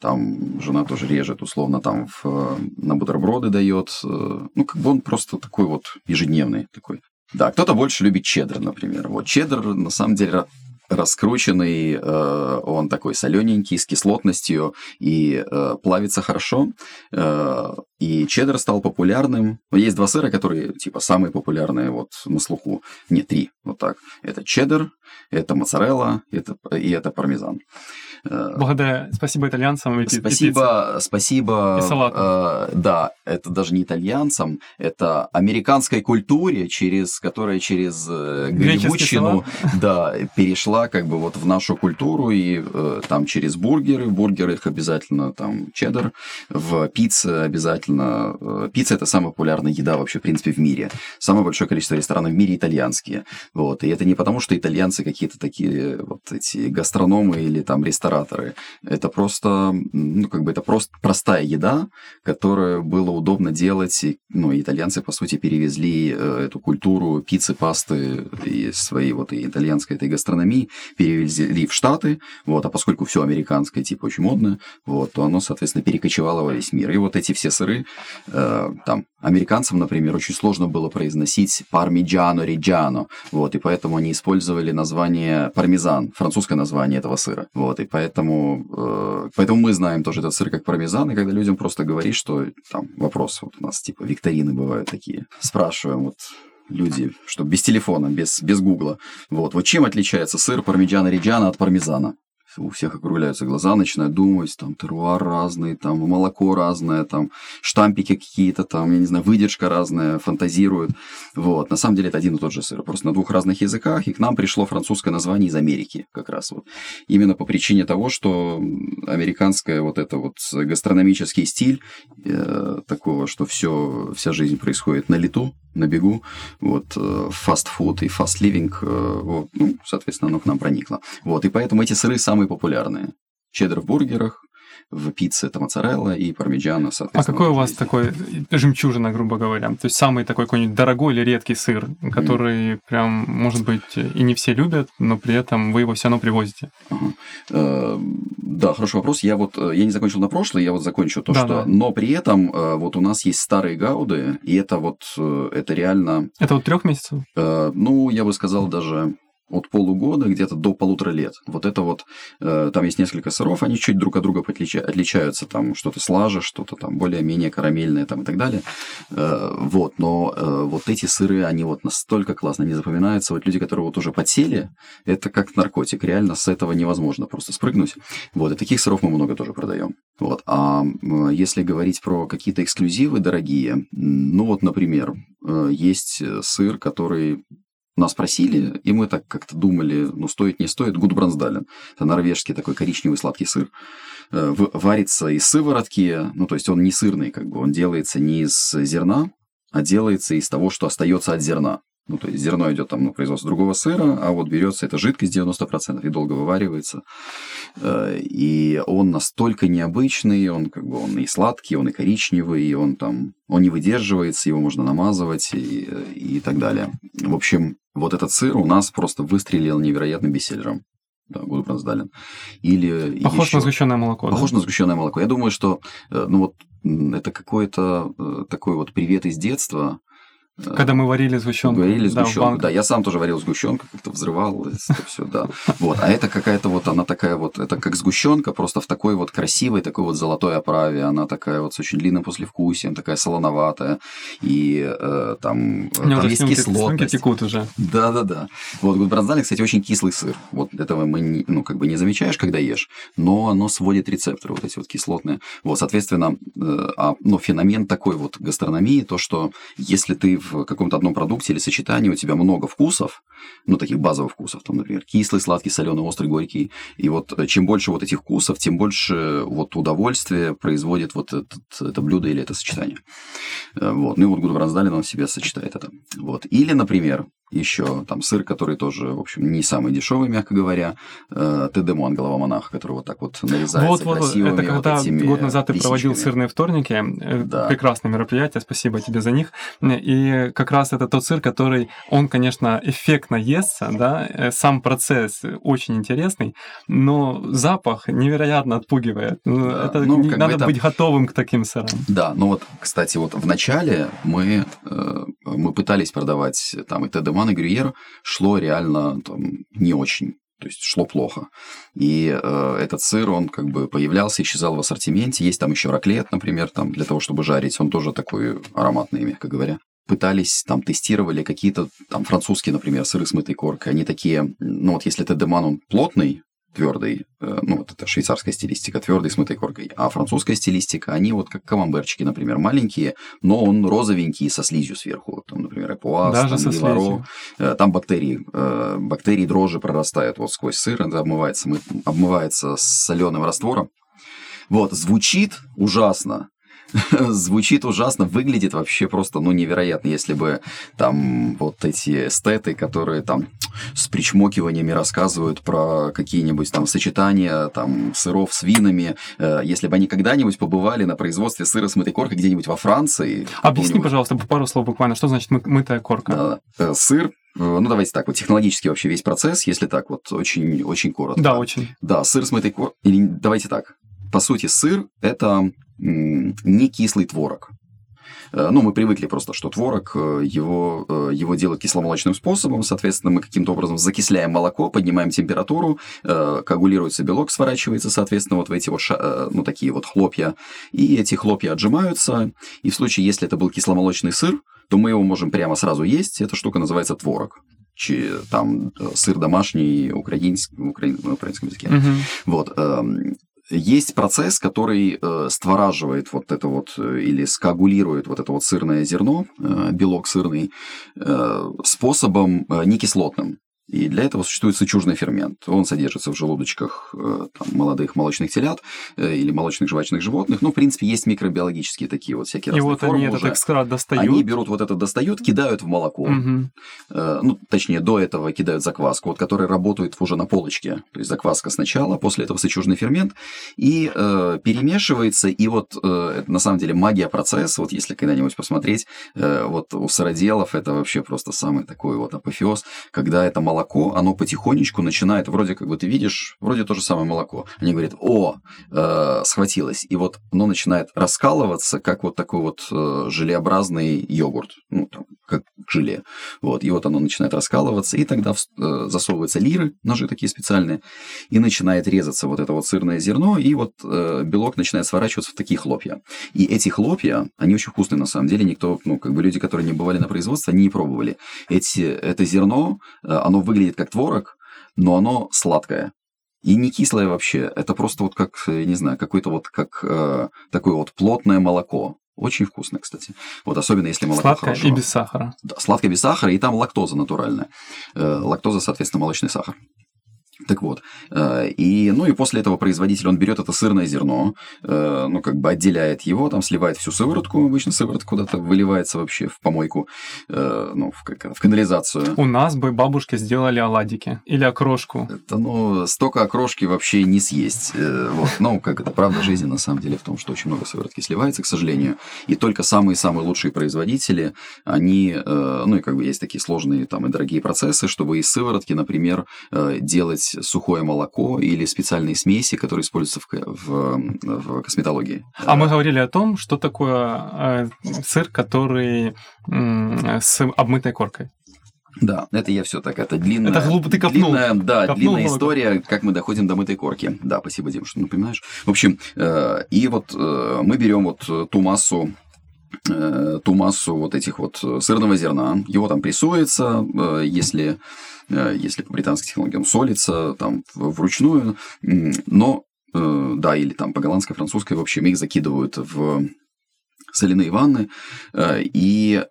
там жена тоже режет, условно, там в, на бутерброды дает. Ну, как бы он просто такой вот ежедневный такой. Да, кто-то больше любит чеддер, например. Вот чеддер, на самом деле, раскрученный, э, он такой солененький, с кислотностью и э, плавится хорошо. Э, и чеддер стал популярным. Есть два сыра, которые типа самые популярные вот на слуху. Не, три, вот так. Это чеддер, это моцарелла это, и это пармезан. Э, Благодаря, спасибо итальянцам. И спасибо, и спасибо. И салат. Э, да, это даже не итальянцам, это американской культуре, через которая через э, Голливудщину, да, перешла как бы вот в нашу культуру и э, там через бургеры, в бургерах обязательно там чеддер, в пицце обязательно. Э, пицца это самая популярная еда вообще в принципе в мире. Самое большое количество ресторанов в мире итальянские. Вот и это не потому, что итальянцы какие-то такие вот эти гастрономы или там рестораны рестораторы. Это просто, ну, как бы это просто простая еда, которую было удобно делать. И, ну, итальянцы, по сути, перевезли э, эту культуру пиццы, пасты и своей вот и итальянской этой гастрономии, перевезли в Штаты, вот, а поскольку все американское, типа, очень модное, вот, то оно, соответственно, перекочевало во весь мир. И вот эти все сыры, э, там, американцам, например, очень сложно было произносить пармиджано, риджано, вот, и поэтому они использовали название пармезан, французское название этого сыра, вот, и поэтому э, поэтому мы знаем тоже этот сыр как пармезан, и когда людям просто говоришь, что там вопрос, вот у нас типа викторины бывают такие, спрашиваем, вот люди, что без телефона, без, без гугла. Вот. вот чем отличается сыр пармиджано риджано от пармезана? У всех округляются глаза, начинают думать, там, теруар разный, там, молоко разное, там, штампики какие-то, там, я не знаю, выдержка разная, фантазируют. Вот. На самом деле это один и тот же сыр, просто на двух разных языках, и к нам пришло французское название из Америки как раз вот. Именно по причине того, что американское вот это вот гастрономический стиль э, такого, что все, вся жизнь происходит на лету, на бегу, вот, фастфуд и фаст-ливинг, э, вот, ну, соответственно, оно к нам проникло. Вот, и поэтому эти сыры самые популярные. Чеддер в бургерах, в пицце это моцарелла и пармиджано, соответственно. А какой у вас такой жемчужина, грубо говоря? То есть самый такой какой-нибудь дорогой или редкий сыр, который mm. прям, может быть, и не все любят, но при этом вы его все равно привозите? Uh-huh. Uh, да, хороший вопрос. Я вот, э, я не закончил на прошлый, я вот закончу то, да, что... Да. Но при этом uh, вот у нас есть старые гауды, и это вот, uh, это реально... Это вот трех месяцев? Ну, я бы сказал даже от полугода где-то до полутора лет. Вот это вот, э, там есть несколько сыров, они чуть друг от друга отличаются, там что-то слаже, что-то там более-менее карамельное там и так далее. Э, вот, но э, вот эти сыры, они вот настолько классно не запоминаются. Вот люди, которые вот уже подсели, это как наркотик, реально с этого невозможно просто спрыгнуть. Вот, и таких сыров мы много тоже продаем. Вот, а если говорить про какие-то эксклюзивы дорогие, ну вот, например, э, есть сыр, который нас просили, и мы так как-то думали, ну, стоит, не стоит, Гудбрансдален. Это норвежский такой коричневый сладкий сыр. Э, варится из сыворотки, ну, то есть он не сырный, как бы, он делается не из зерна, а делается из того, что остается от зерна. Ну, то есть зерно идет там на производство другого сыра, а вот берется эта жидкость 90% и долго вываривается. Э, и он настолько необычный, он как бы он и сладкий, он и коричневый, и он там, он не выдерживается, его можно намазывать и, и так далее. В общем, вот этот сыр у нас просто выстрелил невероятным бестселлером. Да, Гудбрансдален. Или Похож еще... на сгущенное молоко. Похож да? на сгущенное молоко. Я думаю, что э, ну вот это какой-то э, такой вот привет из детства, когда мы варили сгущенку. Варили сгущенку, да, да. Я сам тоже варил сгущенку, как-то взрывал это все, да. Вот, а это какая-то вот, она такая вот, это как сгущенка, просто в такой вот красивой, такой вот золотой оправе. Она такая вот с очень длинным послевкусием, такая солоноватая. И э, там, там есть слюнки, кислотность. текут уже. Да-да-да. Вот Гудбрандзале, кстати, очень кислый сыр. Вот этого мы, не, ну, как бы не замечаешь, когда ешь, но оно сводит рецепторы вот эти вот кислотные. Вот, соответственно, э, а, ну, феномен такой вот гастрономии, то, что если ты в каком-то одном продукте или сочетании у тебя много вкусов, ну, таких базовых вкусов, там, например, кислый, сладкий, соленый, острый, горький. И вот э, чем больше вот этих вкусов, тем больше вот удовольствия производит вот этот, это блюдо или это сочетание. Э, вот. Ну и вот Гудбрансдален он себе сочетает это. Вот. Или, например, еще там сыр, который тоже, в общем, не самый дешевый, мягко говоря, э, Тедемон, голова монаха, который вот так вот нарезается вот, вот, красивыми Это когда вот год назад ты проводил сырные вторники, э, да. прекрасное мероприятие, спасибо тебе за них. И как раз это тот сыр, который, он, конечно, эффектно естся, да, э, сам процесс очень интересный, но запах невероятно отпугивает. Ну, да. Это ну, надо это... быть готовым к таким сырам. Да, ну вот, кстати, вот в начале мы, мы пытались продавать там и Тедемон, Романа Грюера шло реально там, не очень. То есть шло плохо. И э, этот сыр, он как бы появлялся, исчезал в ассортименте. Есть там еще раклет, например, там для того, чтобы жарить. Он тоже такой ароматный, мягко говоря пытались, там, тестировали какие-то, там, французские, например, сыры с мытой коркой. Они такие, ну, вот если Тедеман, он плотный, твердый, э, ну, вот это швейцарская стилистика, твердый с мытой коркой. А французская стилистика, они вот как камамберчики, например, маленькие, но он розовенький со слизью сверху. Там, например, эпуаз, Даже там, виваро. Э, там бактерии, э, бактерии дрожжи прорастают вот сквозь сыр, это обмывается, обмывается с соленым раствором. Вот, звучит ужасно, звучит ужасно, выглядит вообще просто, ну, невероятно, если бы там вот эти эстеты, которые там с причмокиваниями рассказывают про какие-нибудь там сочетания там сыров с винами, э, если бы они когда-нибудь побывали на производстве сыра с мытой коркой где-нибудь во Франции. Объясни, пожалуйста, пару слов буквально, что значит мы- мытая корка? Да, э, сыр э, ну, давайте так, вот технологически вообще весь процесс, если так вот очень, очень коротко. Да, очень. Да, сыр с мытой коркой, или давайте так, по сути, сыр – это не кислый творог. Э, ну, мы привыкли просто, что творог, э, его, э, его делают кисломолочным способом, соответственно, мы каким-то образом закисляем молоко, поднимаем температуру, коагулируется белок, сворачивается, соответственно, вот в эти вот, ну, такие вот хлопья, и эти хлопья отжимаются, и в случае, если это был кисломолочный сыр, то мы его можем прямо сразу есть, эта штука называется творог там сыр домашний украинский, украин, на украинском языке. Uh-huh. Вот. Есть процесс, который э, створаживает вот это вот э, или скоагулирует вот это вот сырное зерно, э, белок сырный, э, способом э, некислотным. И для этого существует сычужный фермент. Он содержится в желудочках э, там, молодых молочных телят э, или молочных жвачных животных. Ну, в принципе, есть микробиологические такие вот всякие И вот они уже. этот экстракт достают. Они берут вот это, достают, кидают в молоко. Угу. Ну, точнее, до этого кидают закваску, вот, которая работает уже на полочке. То есть закваска сначала, после этого сычужный фермент. И э, перемешивается. И вот, э, на самом деле, магия процесса, вот если когда-нибудь посмотреть, э, вот у сыроделов это вообще просто самый такой вот апофеоз, когда это молоко молоко, оно потихонечку начинает, вроде как бы ты видишь, вроде то же самое молоко. Они говорят, о, э, схватилось. И вот оно начинает раскалываться, как вот такой вот э, желеобразный йогурт. Ну, там, как, желе. Вот, и вот оно начинает раскалываться, и тогда э, засовываются лиры, ножи такие специальные, и начинает резаться вот это вот сырное зерно, и вот э, белок начинает сворачиваться в такие хлопья. И эти хлопья, они очень вкусные на самом деле, никто, ну, как бы люди, которые не бывали на производстве, они не пробовали. Эти, это зерно, э, оно выглядит как творог, но оно сладкое. И не кислое вообще, это просто вот как, я не знаю, какое-то вот как э, такое вот плотное молоко. Очень вкусно, кстати. Вот особенно если молоко Сладкое хорошо. и без сахара. Да, сладкое без сахара, и там лактоза натуральная. Э, лактоза, соответственно, молочный сахар. Так вот, э, и, ну и после этого производитель, он берет это сырное зерно, э, ну как бы отделяет его, там сливает всю сыворотку, обычно сыворотка куда-то выливается вообще в помойку, э, ну в, как, в канализацию. У нас бы бабушки сделали оладики или окрошку. Это, ну, столько окрошки вообще не съесть. Вот. Ну, как это правда жизни на самом деле в том, что очень много сыворотки сливается, к сожалению. И только самые-самые лучшие производители, они, ну и как бы есть такие сложные там и дорогие процессы, чтобы из сыворотки, например, делать сухое молоко или специальные смеси, которые используются в, в, в косметологии. А мы говорили о том, что такое э, сыр, который с обмытой коркой. Да, это я все так, это длинная, это глупо, ты копнул. длинная, да, копнул длинная глубоко. история, как мы доходим до мытой корки. Да, спасибо, Дим, что напоминаешь. В общем, э, и вот э, мы берем вот ту массу ту массу вот этих вот сырного зерна, его там прессуется, э, если если по британской технологии он солится там вручную, но да, или там по голландской, французской, в общем, их закидывают в соляные ванны, и,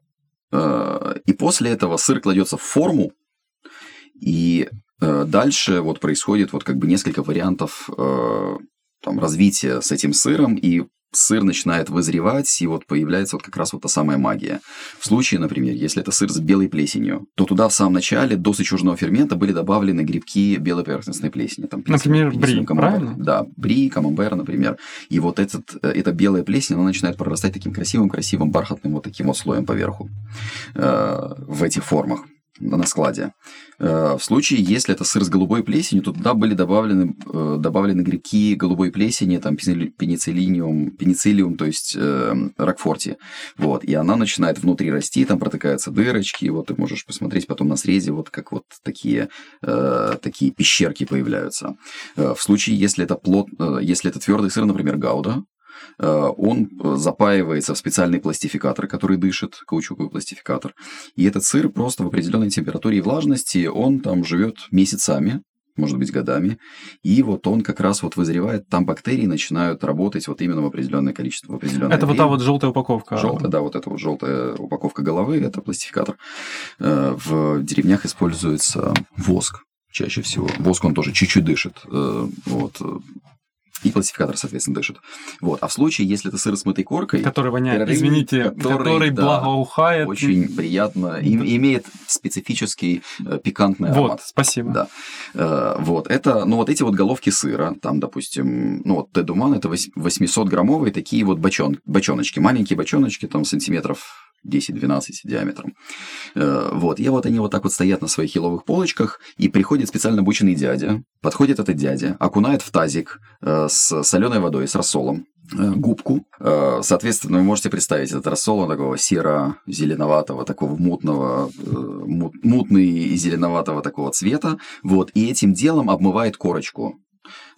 и после этого сыр кладется в форму, и дальше вот происходит вот как бы несколько вариантов там, развития с этим сыром, и сыр начинает вызревать, и вот появляется вот как раз вот та самая магия. В случае, например, если это сыр с белой плесенью, то туда в самом начале до сычужного фермента были добавлены грибки белой поверхностной плесени. Там, например, бри, правильно? Да, бри, камамбер, например. И вот этот, эта белая плесень, она начинает прорастать таким красивым-красивым бархатным вот таким вот слоем поверху э, в этих формах на складе. В случае, если это сыр с голубой плесенью, то туда были добавлены, добавлены грибки голубой плесени, там пенициллиниум, пенициллиум, то есть э, ракфорти. Вот. И она начинает внутри расти, там протыкаются дырочки, вот ты можешь посмотреть потом на срезе, вот как вот такие, э, такие пещерки появляются. В случае, если это, плот, если это твердый сыр, например, гауда, он запаивается в специальный пластификатор, который дышит, каучуковый пластификатор. И этот сыр просто в определенной температуре и влажности, он там живет месяцами, может быть, годами. И вот он как раз вот вызревает, там бактерии начинают работать вот именно в определенное количество, в определенное Это время. вот та вот желтая упаковка. Желтая, да, вот эта вот желтая упаковка головы, это пластификатор. В деревнях используется воск чаще всего. Воск, он тоже чуть-чуть дышит. Вот и пластификатор, соответственно, дышит. Вот. А в случае, если это сыр с мытой коркой... Который воняет, извините, который, который да, благоухает. Очень приятно, и, имеет специфический э, пикантный аромат. Вот, спасибо. Да. Э, вот, это, ну, вот эти вот головки сыра, там, допустим, ну, вот Тедуман, это 800-граммовые такие вот бочон, бочоночки, маленькие бочоночки, там, сантиметров 10-12 диаметром. Вот, и вот они вот так вот стоят на своих еловых полочках, и приходит специально обученный дядя, подходит этот дядя, окунает в тазик с соленой водой, с рассолом, губку. Соответственно, вы можете представить этот рассол, он такого серо-зеленоватого, такого мутного, мутный и зеленоватого такого цвета. Вот, и этим делом обмывает корочку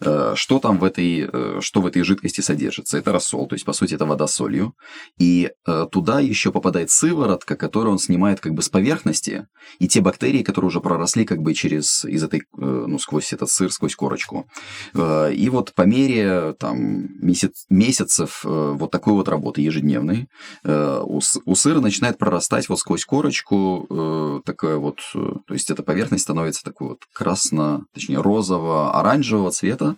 что там в этой, что в этой жидкости содержится. Это рассол, то есть, по сути, это вода с солью. И туда еще попадает сыворотка, которую он снимает как бы с поверхности, и те бактерии, которые уже проросли как бы через, из этой, ну, сквозь этот сыр, сквозь корочку. И вот по мере там месяц, месяцев вот такой вот работы ежедневной, у, у сыра начинает прорастать вот сквозь корочку такая вот, то есть эта поверхность становится такой вот красно, точнее розово-оранжевого цвета,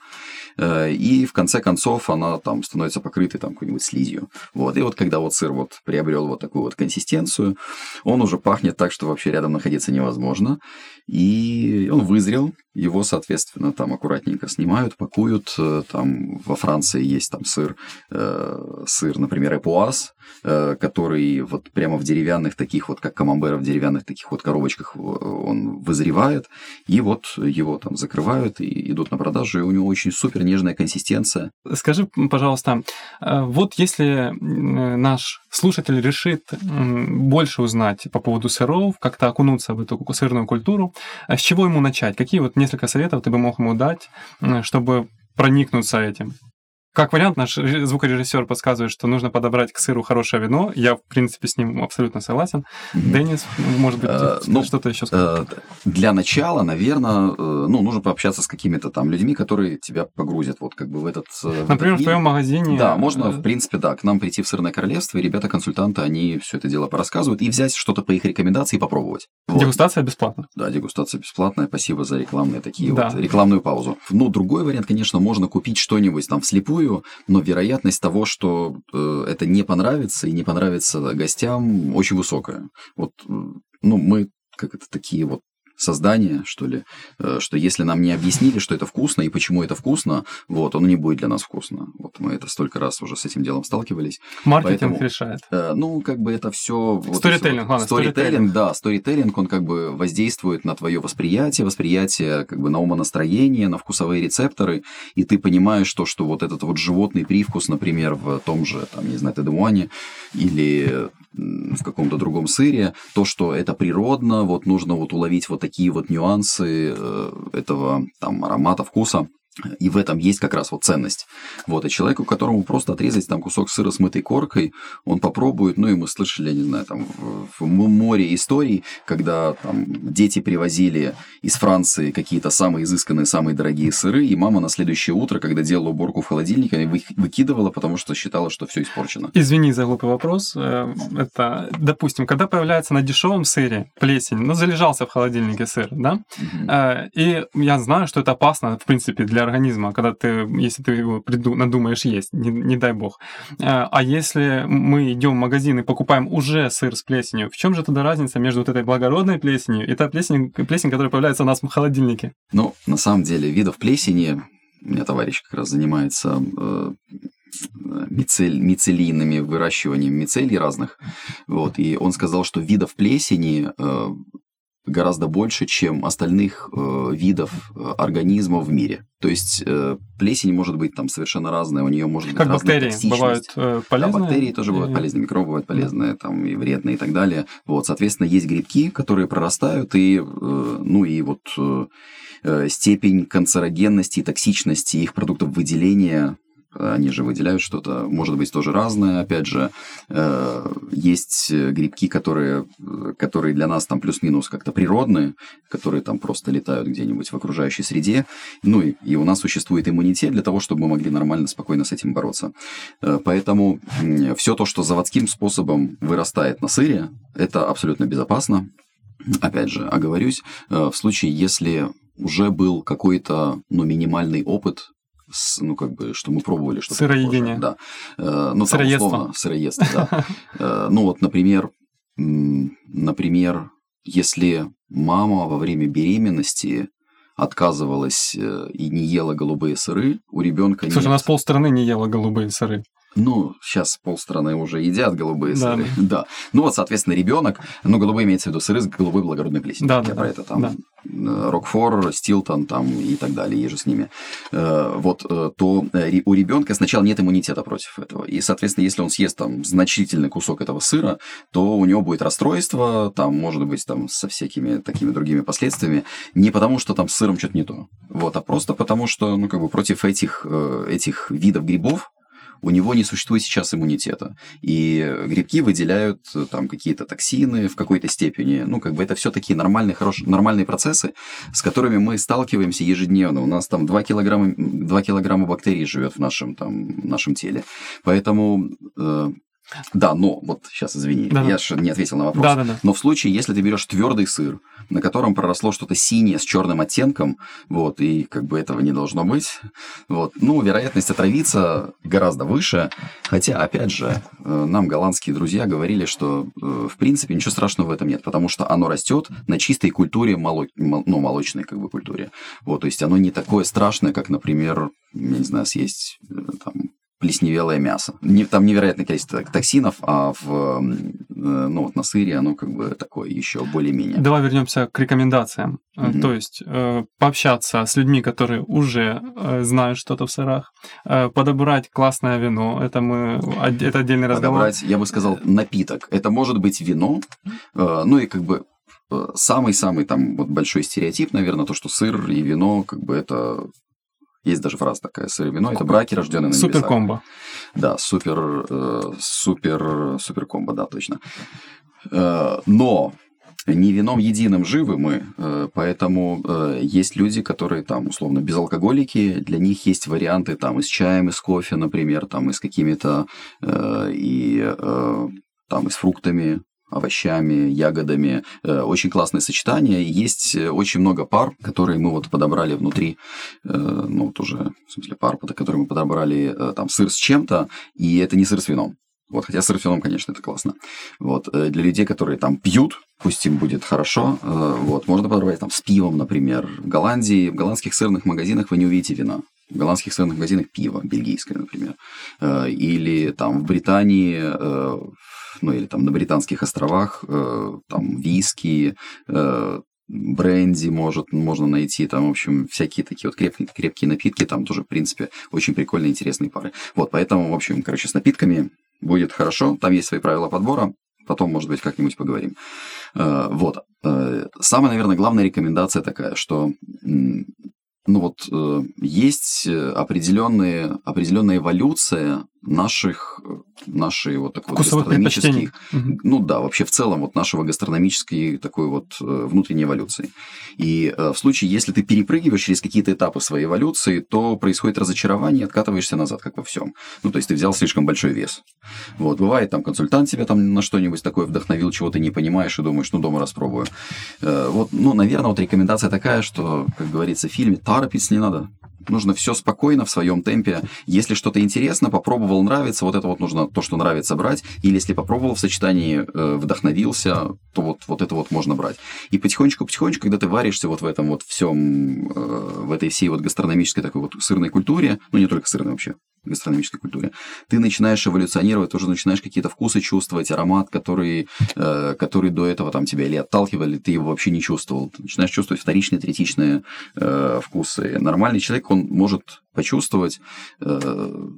и в конце концов она там становится покрытой там какой-нибудь слизью. Вот. И вот когда вот сыр вот приобрел вот такую вот консистенцию, он уже пахнет так, что вообще рядом находиться невозможно. И он вызрел, его, соответственно, там аккуратненько снимают, пакуют. Там во Франции есть там сыр, э, сыр, например, эпуаз, э, который вот прямо в деревянных таких вот, как камамбера, в деревянных таких вот коробочках он вызревает. И вот его там закрывают и идут на продажу продажу, и у него очень супер нежная консистенция. Скажи, пожалуйста, э, вот если наш слушатель решит больше узнать по поводу сыров, как-то окунуться в эту сырную культуру, а с чего ему начать? Какие вот несколько советов ты бы мог ему дать, чтобы проникнуться этим? Как вариант, наш звукорежиссер подсказывает, что нужно подобрать к сыру хорошее вино. Я, в принципе, с ним абсолютно согласен. Денис, может быть, uh, ну, что-то еще сказать? Uh, для начала, наверное, uh, ну, нужно пообщаться с какими-то там людьми, которые тебя погрузят вот как бы в этот... В Например, этот в твоем магазине... Да, можно, в принципе, да, к нам прийти в Сырное Королевство, и ребята-консультанты, они все это дело порассказывают, и взять что-то по их рекомендации и попробовать. Вот. Дегустация бесплатна. Да, дегустация бесплатная. Спасибо за рекламные такие да. вот, рекламную паузу. Ну, другой вариант, конечно, можно купить что-нибудь там вслепую, но вероятно вероятность того, что э, это не понравится и не понравится гостям, очень высокая. Вот, ну, мы как это такие вот создания, что ли, э, что если нам не объяснили, что это вкусно и почему это вкусно, вот, оно не будет для нас вкусно. Вот мы это столько раз уже с этим делом сталкивались. Маркетинг Поэтому, решает. Э, ну, как бы это все... Сторителлинг, вот, ладно, сторителлинг, да, сторителлинг, он как бы воздействует на твое восприятие, восприятие как бы на умонастроение, на вкусовые рецепторы, и ты понимаешь то, что вот этот вот животный привкус, например, в том же, там, не знаю, Тедемуане или в каком-то другом сыре, то, что это природно, вот нужно вот уловить вот такие вот нюансы э, этого там аромата, вкуса. И в этом есть как раз вот ценность. Вот, и человеку, которому просто отрезать там кусок сыра с мытой коркой, он попробует, ну и мы слышали, не знаю, там в море историй, когда там дети привозили из Франции какие-то самые изысканные, самые дорогие сыры, и мама на следующее утро, когда делала уборку в холодильнике, выкидывала, потому что считала, что все испорчено. Извини за глупый вопрос. Э, это, допустим, когда появляется на дешевом сыре плесень, ну, залежался в холодильнике сыр, да? Угу. И я знаю, что это опасно, в принципе, для организма, когда ты, если ты его приду, надумаешь есть, не, не дай бог. А, а если мы идем в магазин и покупаем уже сыр с плесенью, в чем же тогда разница между вот этой благородной плесенью и та плесень, плесень, которая появляется у нас в холодильнике? Ну, на самом деле, видов плесени, у меня товарищ как раз занимается э, мицель, мицелийными выращиванием мицелий разных. Вот, и он сказал, что видов плесени э, гораздо больше, чем остальных э, видов э, организмов в мире. То есть э, плесень может быть там совершенно разная, у нее может быть как разная бактерии бывают э, полезные. Да, бактерии тоже бывают полезные, микробы бывают полезные, там и вредные и так далее. Вот, соответственно, есть грибки, которые прорастают и, э, ну и вот э, э степень канцерогенности и токсичности их продуктов выделения они же выделяют что-то, может быть, тоже разное. Опять же, э, есть грибки, которые, которые для нас там плюс-минус как-то природные, которые там просто летают где-нибудь в окружающей среде. Ну и, и у нас существует иммунитет для того, чтобы мы могли нормально, спокойно с этим бороться. Э, поэтому все то, что заводским способом вырастает на сыре, это абсолютно безопасно. Опять же, оговорюсь, э, в случае, если уже был какой-то ну, минимальный опыт с, ну, как бы, что мы пробовали что-то Сыроедение. Да. Э, ну, Сыроедство. Там, условно, сыроедство, да. Э, ну, вот, например, например, если мама во время беременности отказывалась э, и не ела голубые сыры, у ребенка Слушай, нет... у нас полстраны не ела голубые сыры. Ну, сейчас полстраны уже едят голубые да. сыры. Да. Ну вот, соответственно, ребенок, ну, голубые имеется в виду сыры с голубой благородной плесенью. Да, Я да, про это там. Да. Э, Рокфор, Стилтон там и так далее, еже с ними. Э, вот, э, то у ребенка сначала нет иммунитета против этого. И, соответственно, если он съест там значительный кусок этого сыра, то у него будет расстройство, там, может быть, там, со всякими такими другими последствиями. Не потому, что там с сыром что-то не то. Вот, а просто потому, что, ну, как бы против этих, этих видов грибов у него не существует сейчас иммунитета. И грибки выделяют э, там какие-то токсины в какой-то степени. Ну, как бы это все такие нормальные, хорошие, нормальные процессы, с которыми мы сталкиваемся ежедневно. У нас там 2 килограмма, 2 килограмма бактерий живет в нашем, там, нашем теле. Поэтому э, да, но вот сейчас извини, да, я же не ответил на вопрос. Да, да, да. Но в случае, если ты берешь твердый сыр, на котором проросло что-то синее с черным оттенком, вот, и как бы этого не должно быть, вот, ну, вероятность отравиться гораздо выше. Хотя, опять же, э, нам голландские друзья говорили, что э, в принципе ничего страшного в этом нет, потому что оно растет на чистой культуре, моло... ну, молочной как бы культуре. Вот, то есть оно не такое страшное, как, например, я не знаю, съесть э, там плесневелое мясо. Не, там невероятное количество токсинов, а в, э, ну, вот на сыре оно как бы такое еще более-менее. Давай вернемся к рекомендациям. Mm-hmm. То есть э, пообщаться с людьми, которые уже э, знают что-то в сырах, э, подобрать классное вино. Это мы это отдельный разговор. Подобрать, я бы сказал, напиток. Это может быть вино, э, ну и как бы э, самый-самый там вот большой стереотип, наверное, то, что сыр и вино, как бы это есть даже фраза такая, сыр и вино – это браки, рожденные на небесах. Супер комбо. Да, супер, э, супер, супер комбо, да, точно. Э, но не вином единым живы мы, э, поэтому есть люди, которые там условно безалкоголики, для них есть варианты там и с чаем, и с кофе, например, там и с какими-то и там и с фруктами, овощами, ягодами. Э, очень классное сочетание. Есть э, очень много пар, которые мы вот подобрали внутри, э, ну вот уже, в смысле, пар, которые мы подобрали там сыр с чем-то, и это не сыр с вином. Вот, хотя сыр с вином, конечно, это классно. Вот, для людей, которые там пьют, пусть им будет хорошо, вот, можно подобрать там с пивом, например. В Голландии, в голландских сырных магазинах вы не увидите вина. В голландских сырных магазинах пиво, бельгийское, например. Или там в Британии ну или там на Британских островах, э, там виски, э, бренди может, можно найти, там, в общем, всякие такие вот крепкие, крепкие напитки, там тоже, в принципе, очень прикольные, интересные пары. Вот, поэтому, в общем, короче, с напитками будет хорошо, там есть свои правила подбора, потом, может быть, как-нибудь поговорим. Э, вот. Самая, наверное, главная рекомендация такая, что ну вот есть определенные, определенная эволюция наших нашей вот такой вот гастрономической, ну да, вообще в целом вот нашего гастрономической такой вот э, внутренней эволюции. И э, в случае, если ты перепрыгиваешь через какие-то этапы своей эволюции, то происходит разочарование, откатываешься назад, как во всем. Ну, то есть ты взял слишком большой вес. Вот, бывает, там консультант тебя там на что-нибудь такое вдохновил, чего ты не понимаешь и думаешь, ну, дома распробую. Э, вот, ну, наверное, вот рекомендация такая, что, как говорится в фильме, торопиться не надо нужно все спокойно, в своем темпе. Если что-то интересно, попробовал, нравится, вот это вот нужно то, что нравится, брать. Или если попробовал в сочетании, э, вдохновился, то вот, вот это вот можно брать. И потихонечку-потихонечку, когда ты варишься вот в этом вот всем, э, в этой всей вот гастрономической такой вот сырной культуре, ну не только сырной вообще, гастрономической культуре, ты начинаешь эволюционировать, тоже начинаешь какие-то вкусы чувствовать, аромат, который, э, который до этого там тебя или отталкивали, ты его вообще не чувствовал. Ты начинаешь чувствовать вторичные, третичные э, вкусы. Нормальный человек, он может почувствовать э,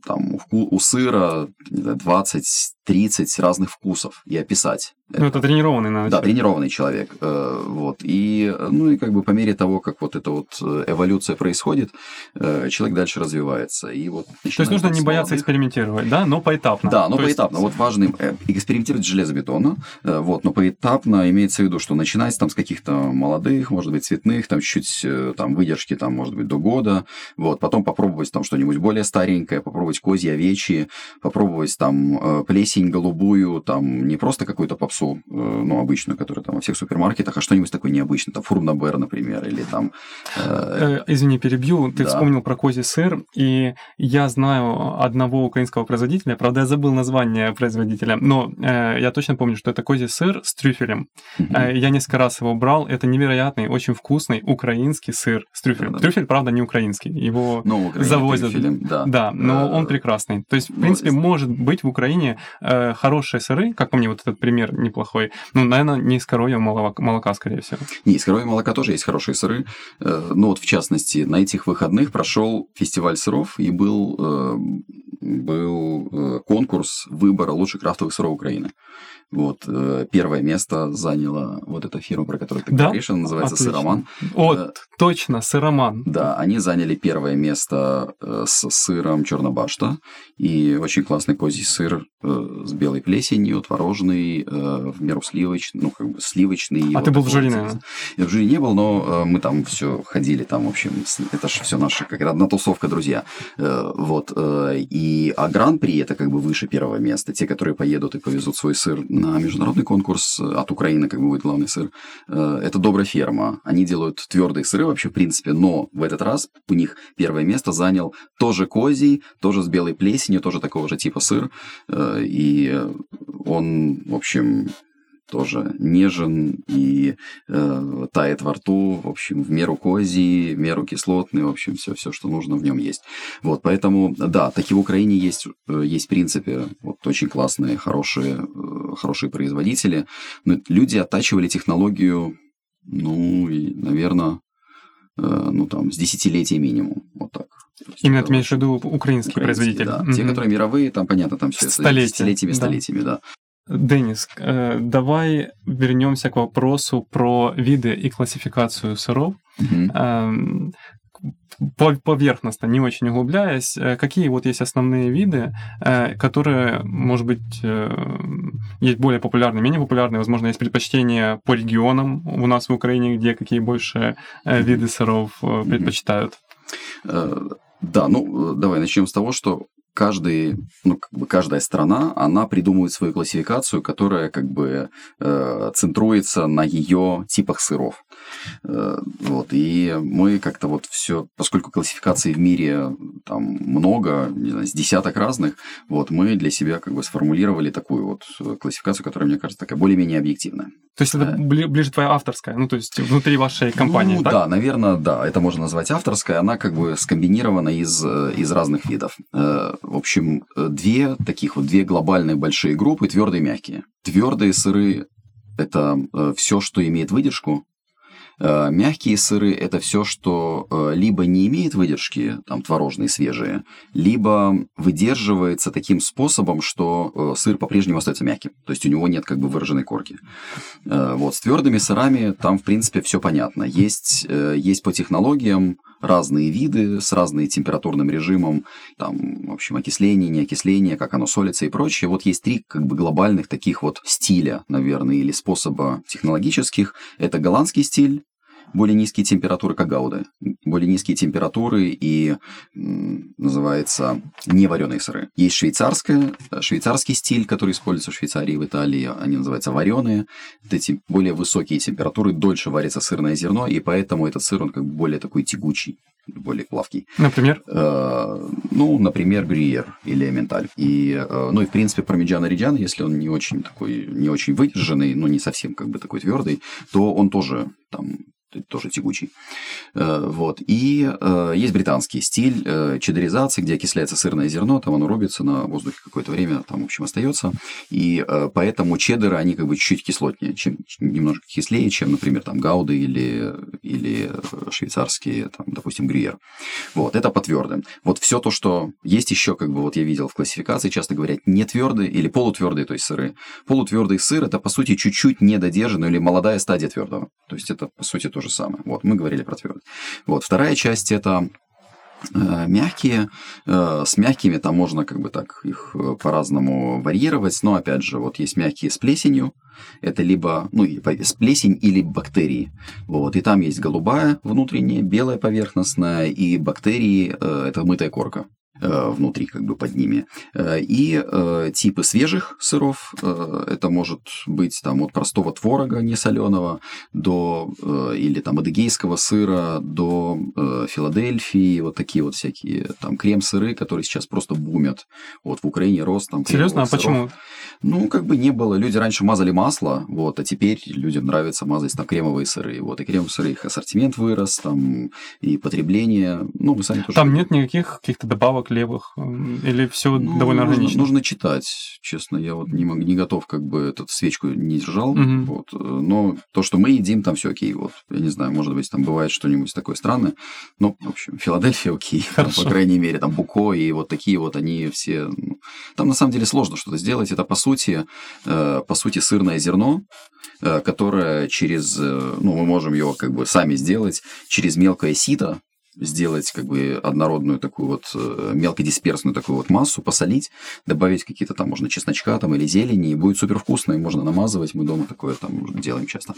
там у, сыра 20-30 разных вкусов и описать. Ну, это тренированный, наверное. Да, тренированный человек. Э, вот. И, ну, и как бы по мере того, как вот эта вот э, эволюция происходит, э, человек дальше развивается. И вот То есть нужно не бояться экспериментировать, да, но поэтапно. Да, но То поэтапно. Есть... Вот важный экспериментировать с железобетона, вот, но поэтапно имеется в виду, что начинать там с каких-то молодых, может быть, цветных, там чуть-чуть там выдержки, там, может быть, до года, вот, потом попробовать там что-нибудь более старенькое, попробовать козьи, овечьи, попробовать там плесень голубую, там не просто какую-то попсу, колбасу, э, ну, обычную, которая там во всех супермаркетах, а что-нибудь такое необычное, там фурнабер, например, или там... Э... Э, извини, перебью, ты да. вспомнил про козий сыр, и я знаю одного украинского производителя, правда, я забыл название производителя, но э, я точно помню, что это козий сыр с трюфелем. Угу. Э, я несколько раз его брал, это невероятный, очень вкусный украинский сыр с трюфелем. Да, да. Трюфель, правда, не украинский, его ну, завозят. Трюфелем, да. да, но он прекрасный. То есть, в принципе, ну, может быть в Украине э, хорошие сыры, как по мне вот этот пример не неплохой. Ну, наверное, не из коровьего молока, молока, скорее всего. Не, из коровьего молока тоже есть хорошие сыры. Э, ну, вот, в частности, на этих выходных прошел фестиваль сыров и был, э, был э, конкурс выбора лучших крафтовых сыров Украины. Вот, э, первое место заняла вот эта фирма, про которую ты да? говоришь, она называется Отлично. Сыроман. Вот, э, точно, Сыроман. Да, они заняли первое место э, с сыром Чернобашта, и очень классный козий сыр с белой плесенью, творожный, в меру сливочный, ну, как бы сливочный. А вот ты был в жюри, наверное? Я в жюри не был, но мы там все ходили, там, в общем, это же все наша, как одна тусовка, друзья. Вот, и, а гран-при это как бы выше первого места. Те, которые поедут и повезут свой сыр на международный конкурс от Украины, как бы будет главный сыр. Э, это Добрая ферма. Они делают твердые сыры вообще, в принципе, но в этот раз у них первое место занял тоже козий, тоже с белой плесенью, тоже такого же типа сыр. Э, и он, в общем, тоже нежен и э, тает во рту, в общем, в меру козий, в меру кислотный, в общем, все, все, что нужно в нем есть. Вот, поэтому, да, такие в Украине есть, э, есть в принципе, вот очень классные, хорошие, э, хорошие производители, но люди оттачивали технологию, ну, и, наверное, э, ну, там, с десятилетия минимум, вот так. Именно ты имеешь в виду украинские, украинские производители? Да, угу. те, которые мировые, там, понятно, там все Столетия. десятилетиями, столетиями, да. Денис, э, давай вернемся к вопросу про виды и классификацию сыров. Угу. Поверхностно, не очень углубляясь, э, какие вот есть основные виды, э, которые, может быть, есть более популярные, менее популярные, возможно, есть предпочтения по регионам у нас в Украине, где какие больше виды сыров предпочитают? Да, ну давай начнем с того, что каждый, ну, как бы каждая страна, она придумывает свою классификацию, которая как бы э, центруется на ее типах сыров. Э, вот, и мы как-то вот все, поскольку классификаций в мире там много, не знаю, с десяток разных, вот, мы для себя как бы сформулировали такую вот классификацию, которая, мне кажется, такая более-менее объективная. То есть это э, ближе твоя авторская, ну, то есть внутри вашей компании, ну, так? да, наверное, да, это можно назвать авторской, она как бы скомбинирована из, э, из разных видов. В общем, две таких вот, две глобальные большие группы, твердые и мягкие. Твердые сыры – это все, что имеет выдержку, Э, мягкие сыры – это все, что э, либо не имеет выдержки, там творожные, свежие, либо выдерживается таким способом, что э, сыр по-прежнему остается мягким. То есть у него нет как бы выраженной корки. Вот с твердыми сырами там, в принципе, все понятно. Есть, есть по технологиям разные виды с разным температурным режимом, там, в общем, окисление, не окисление, как оно солится и прочее. Вот есть три как бы глобальных таких вот стиля, наверное, или способа технологических. Это голландский стиль, более низкие температуры, как гауда. Более низкие температуры и называется невареные сыры. Есть швейцарская, э, швейцарский стиль, который используется в Швейцарии и в Италии. Они называются вареные. Вот эти более высокие температуры, дольше варится сырное зерно, и поэтому этот сыр, он как бы более такой тягучий более плавкий. Например? Э, ну, например, гриер или эменталь. И, э, ну, и, в принципе, пармиджано риджано, если он не очень такой, не очень выдержанный, но не совсем как бы такой твердый, то он тоже там тоже тягучий. Э, вот. И э, есть британский стиль э, чедеризации, где окисляется сырное зерно, там оно рубится на воздухе какое-то время, там, в общем, остается. И поэтому чеддеры, они как бы чуть-чуть кислотнее, чем, немножко кислее, чем, например, там гауды или, или швейцарские, там, допустим, гриер. Вот, это по твердым. Вот все то, что есть еще, как бы вот я видел в классификации, часто говорят не твердые или полутвердые, то есть сыры. Полутвердый сыр это, по сути, чуть-чуть недодержанный или молодая стадия твердого. То есть это, по сути, то же самое. Вот, мы говорили про твердый. Вот, вторая часть это э, мягкие. Э, с мягкими там можно как бы так их э, по-разному варьировать, но опять же, вот есть мягкие с плесенью, это либо, ну, с плесень или бактерии. Вот, и там есть голубая внутренняя, белая поверхностная, и бактерии, это мытая корка. Э, внутри, как бы под ними. Э, и э, типы свежих сыров, это может быть там от простого творога несоленого до, или там адыгейского сыра до Филадельфии, вот такие вот всякие там крем-сыры, которые сейчас просто бумят. Вот в Украине рос там Серьезно? А сыров. почему? Ну, как бы не было. Люди раньше мазали масло, вот, а теперь людям нравится мазать там кремовые сыры. Вот, и кремовые сыры, их ассортимент вырос, там, и потребление. Ну, вы сами тоже... Там нет никаких каких-то добавок левых? Или все ну, довольно нужно, органично? Нужно читать, честно. Я вот не, не готов, как бы, этот свечку не держал. Угу. Вот. Но то, что мы едим, там все окей. Вот. Я не знаю, может быть, там бывает что-нибудь такое странное. Но, в общем, Филадельфия окей. Там, по крайней мере, там Буко и вот такие вот они все... Ну, там, на самом деле, сложно что-то сделать. Это, по сути, э, по сути, сырное зерно, э, которое через... Э, ну, мы можем его как бы сами сделать через мелкое сито, сделать как бы однородную такую вот э, мелкодисперсную такую вот массу, посолить, добавить какие-то там, можно чесночка там или зелени, и будет супер вкусно, и можно намазывать, мы дома такое там делаем часто.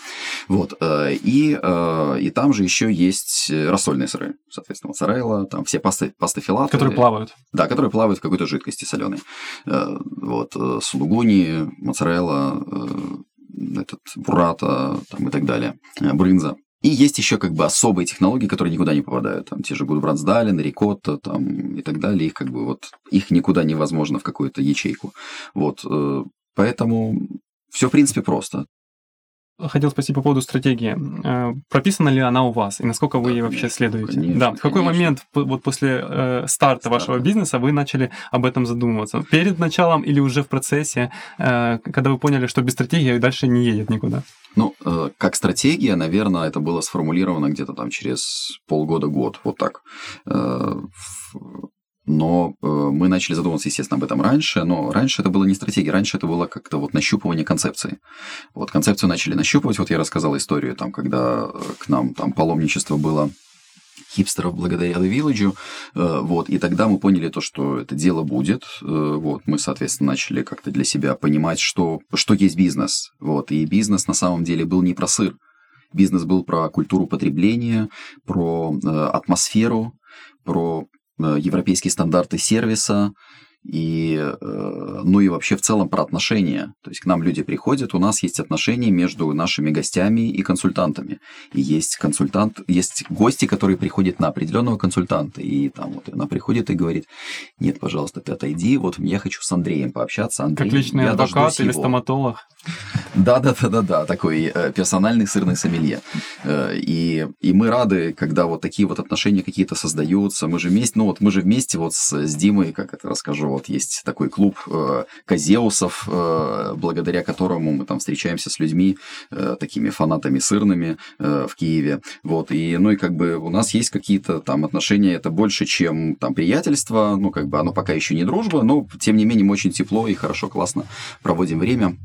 Вот, э, и, э, и там же еще есть рассольные сыры, соответственно, моцарелла, там все пасты, пасты филаты. Которые плавают. Да, которые плавают в какой-то жидкости соленой. Вот, сулугуни, моцарелла, этот бурата там, и так далее, брынза. И есть еще как бы особые технологии, которые никуда не попадают. Там те же Гудбрандсдален, Рикотта там, и так далее. Их как бы вот, их никуда невозможно в какую-то ячейку. Вот, э, поэтому все в принципе просто. Хотел спросить по поводу стратегии. Э, прописана ли она у вас и насколько вы Да, ей вообще конечно, следуете? конечно, да. В какой конечно. момент вот после э, старта вашего бизнеса вы начали об этом задумываться? Перед началом или уже в процессе, э, когда вы поняли, что без стратегии дальше не едет никуда? Ну, э, как стратегия, наверное, это было сформулировано где-то там через полгода-год, вот так. Э, Но э, мы начали задумываться, естественно, об этом раньше, но раньше это было не стратегия, раньше это было как-то вот нащупывание концепции. Вот концепцию начали нащупывать, вот я рассказал историю, там, когда э, к нам там паломничество было хипстеров благодаря The Village, э, вот, и тогда мы поняли то, что это дело будет, э, вот, мы, соответственно, начали как-то для себя понимать, что, что есть бизнес, вот, и бизнес на самом деле был не про сыр, бизнес был про культуру потребления, про атмосферу, про европейские стандарты сервиса, и, э, ну и вообще в целом про отношения. То есть к нам люди приходят, у нас есть отношения между нашими гостями и консультантами. И есть консультант, есть гости, которые приходят на определенного консультанта, и там вот она приходит и говорит, нет, пожалуйста, ты отойди, вот я хочу с Андреем пообщаться. Андрей, Как личный я адвокат или его». стоматолог? Да, да, да, да, да, такой э, персональный сырный сомелье. Э, и, и мы рады, когда вот такие вот отношения какие-то создаются. Мы же вместе, ну вот мы же вместе вот с, с Димой, как это расскажу, вот есть такой клуб э, Козеусов, э, благодаря которому мы там встречаемся с людьми, э, такими фанатами сырными э, в Киеве. Вот, и, ну и как бы у нас есть какие-то там отношения, это больше, чем там приятельство, ну как бы оно пока еще не дружба, но тем не менее мы очень тепло и хорошо, классно проводим время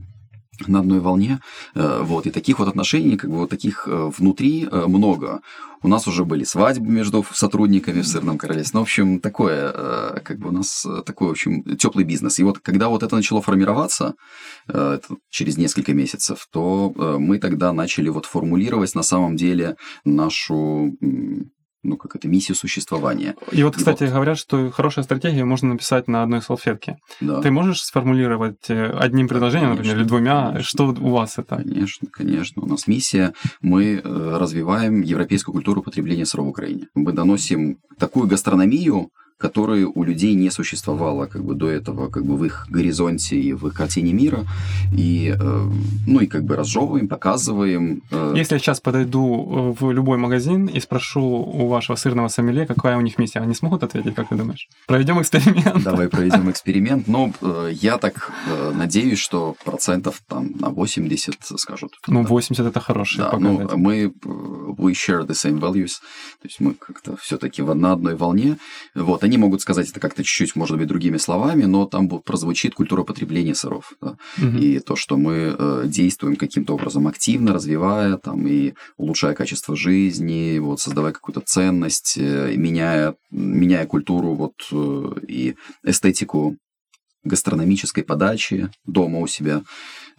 на одной волне, Э, вот, и таких вот отношений, как бы вот таких э, внутри э, много. У нас уже были свадьбы между сотрудниками в Сырном Королевстве. Ну, в общем, такое, как бы у нас такой, в общем, теплый бизнес. И вот когда вот это начало формироваться, это через несколько месяцев, то мы тогда начали вот формулировать на самом деле нашу, ну, как это, миссию существования. И вот, И кстати, вот- говорят, что хорошая стратегия можно написать на одной салфетке. Да. Ты можешь сформулировать э, одним предложением, например, или конечно, двумя, конечно. что у вас это? Конечно, конечно. У нас миссия. Мы э, развиваем европейскую культуру потребления сыра в Украине. Мы доносим такую гастрономию, которой у людей не существовало как бы до этого как бы в их горизонте и в их картине мира. И, э, ну и как бы разжевываем, показываем. э, Если я сейчас подойду э, в любой магазин и спрошу у вашего сырного сомелье, какая у них миссия, они смогут ответить, как ты думаешь? Проведем эксперимент. Давай проведем эксперимент. Но э, я так э, надеюсь, что процентов там на 80 скажут. Ну, Да. 80 это хороший Да, ну, показатель. мы э, we share the same values, то есть мы как-то все-таки на одной волне. Вот, они могут сказать это как-то чуть-чуть, может быть, другими словами, но там прозвучит культура потребления сыров. да. Мгм. И то, что мы э, действуем каким-то образом активно, развивая там и улучшая качество жизни, вот, создавая какую-то ценность, э, меняя, меняя культуру вот, э, и эстетику гастрономической подачи дома у себя.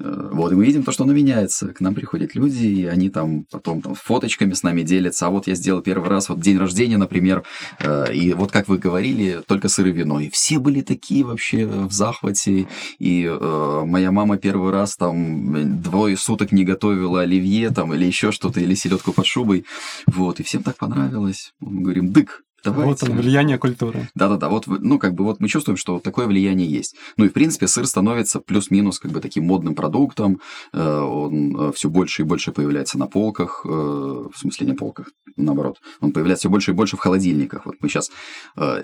Э, Вот, и мы видим то, что оно меняется. К нам приходят люди, и они там потом там, фоточками с нами делятся. А вот я сделал первый раз, вот день рождения, например, э, и вот как вы говорили, только сыр и вино. И все были такие вообще в захвате. И э, моя мама первый раз там двое суток не готовила оливье там или еще что-то, или селедку под шубой. Вот, и всем так понравилось. Мы говорим, дык, давайте. Вот оно, влияние культуры. Да-да-да, вот, ну, как бы вот мы чувствуем, что такое влияние есть. Ну, и, в принципе, сыр становится плюс-минус как бы таким модным продуктом, э, он все больше и больше появляется на полках, э, в смысле не полках, наоборот, он появляется все больше и больше в холодильниках. Вот мы сейчас,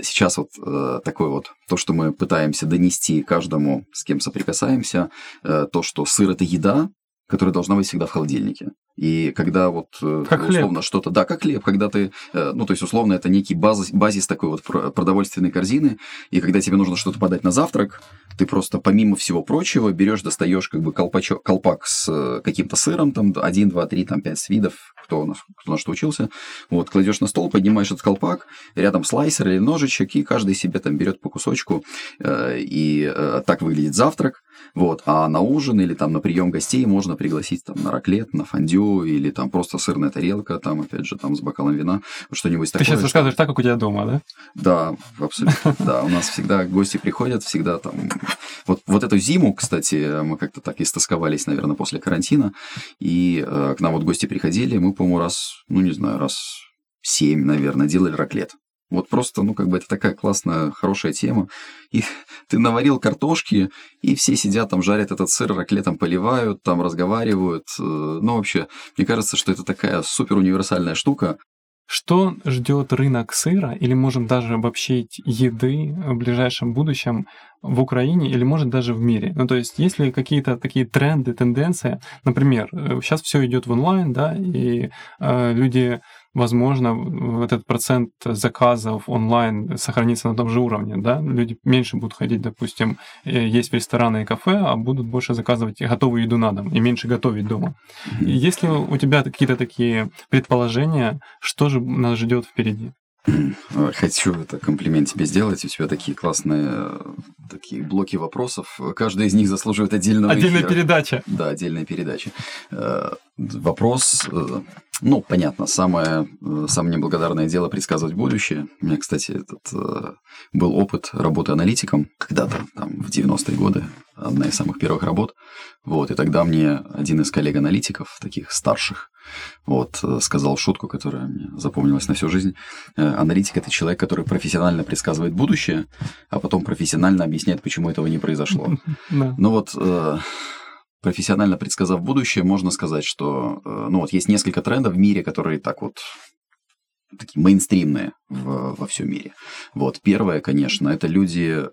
сейчас вот э, такое вот, то, что мы пытаемся донести каждому, с кем соприкасаемся, э, то, что сыр – это еда, которая должна быть всегда в холодильнике. И когда вот э, Как условно что-то, да, как хлеб, когда ты, э, ну то есть условно это некий базис, базис такой вот про- продовольственной корзины, и когда тебе нужно что-то подать на завтрак, ты просто помимо всего прочего берешь, достаешь как бы колпачок, колпак с э, каким-то сыром, там один, два, три, там пять видов, кто у нас, кто на что учился, вот, кладешь на стол, поднимаешь этот колпак, рядом слайсер или ножичек, и каждый себе там берет по кусочку, и так выглядит завтрак, вот, а на ужин или там на прием гостей можно пригласить там на раклет, на фондю или там просто сырная тарелка, там опять же там с бокалом вина, что-нибудь Ты такое. сейчас что- рассказываешь так, как у тебя дома, да? Да, абсолютно. Да, у нас всегда гости приходят, всегда там... Вот, вот эту зиму, кстати, мы как-то так истосковались, наверное, после карантина, и э, к нам вот гости приходили, мы, по-моему, раз, ну, не знаю, раз семь, наверное, делали раклет. Вот просто, ну, как бы это такая классная, хорошая тема. И ты наварил картошки, и все сидят там, жарят этот сыр, раклетом поливают, там разговаривают. Э, ну, вообще, мне кажется, что это такая супер универсальная штука. Что ждет рынок сыра, или можем даже обобщить еды в ближайшем будущем в Украине или может даже в мире? Ну, то есть, есть ли какие-то такие тренды, тенденции? Например, сейчас э, все идет в онлайн, да, и э, люди возможно, этот процент заказов онлайн сохранится на том же уровне, да, люди меньше будут ходить, допустим, э, есть в рестораны и кафе, а будут больше заказывать готовую еду на дом и меньше готовить дома. Есть ли у тебя какие-то такие предположения, что же нас ждет впереди? Хочу это комплимент тебе сделать. У тебя такие классные такие блоки вопросов. Каждый из них заслуживает отдельного Отдельная эфира. передача. Да, отдельная передача. Э, вопрос, э, ну, понятно, самое, э, самое неблагодарное дело предсказывать будущее. У меня, кстати, этот был опыт работы аналитиком когда-то, там, в 90-е годы. Одна из самых первых работ. Вот, и тогда мне один из коллег-аналитиков, таких старших, вот, э, сказал шутку, которая мне запомнилась на всю жизнь. Э, аналитик – это человек, который профессионально предсказывает будущее, а потом профессионально объясняет, почему этого не произошло. Ну вот, э, профессионально предсказав будущее, можно сказать, что ну вот есть несколько трендов в мире, которые так вот такие мейнстримные в, во всем мире. Вот первое, конечно, это люди,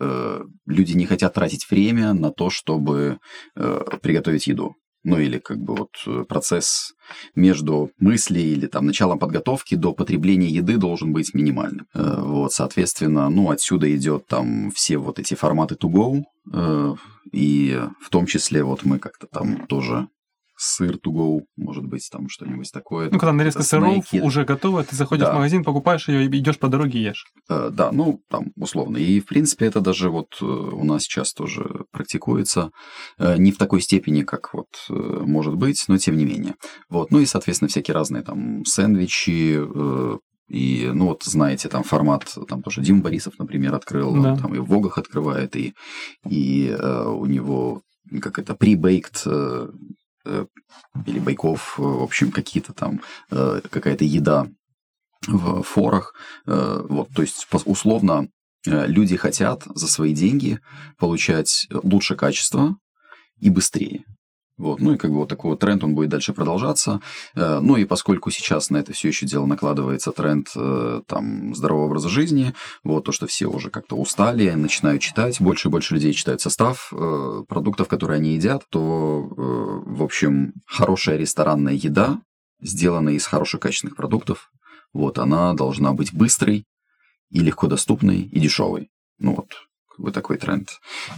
люди не хотят тратить время на то, чтобы приготовить еду ну или как бы вот э, процесс между мыслей или там началом подготовки до потребления еды должен быть минимальным. Э, вот, соответственно, ну отсюда идет там все вот эти форматы to go, э, и в том числе вот мы как-то там тоже сыр to go, может быть, там что-нибудь такое. Ну, когда нарезка сыров снеки. уже готова, ты заходишь да. в магазин, покупаешь ее и идешь по дороге и ешь. Э, да, ну, там, условно. И, в принципе, это даже вот э, у нас сейчас тоже практикуется. Э, не в такой степени, как вот э, может быть, но тем не менее. Вот. Ну и, соответственно, всякие разные там сэндвичи, э, и, ну, вот знаете, там формат, там тоже Дим Борисов, например, открыл, да. там и в Вогах открывает, и, и э, у него как это, pre-baked Э, или бойков, э, в общем, какие-то там, э, какая-то еда в форах. Вот, то есть, условно, люди хотят за свои деньги получать лучше качество и быстрее. Вот. Ну и как бы вот такой вот тренд, он будет дальше продолжаться. Э, ну и поскольку сейчас на это все еще дело накладывается тренд э, там, здорового образа жизни, вот то, что все уже как-то устали, начинают читать, больше и больше людей читают состав э, продуктов, которые они едят, то, в общем, хорошая ресторанная еда, сделанная из хороших качественных продуктов, вот, она должна быть быстрой и легко доступной и дешевой. Ну вот, вот такой тренд,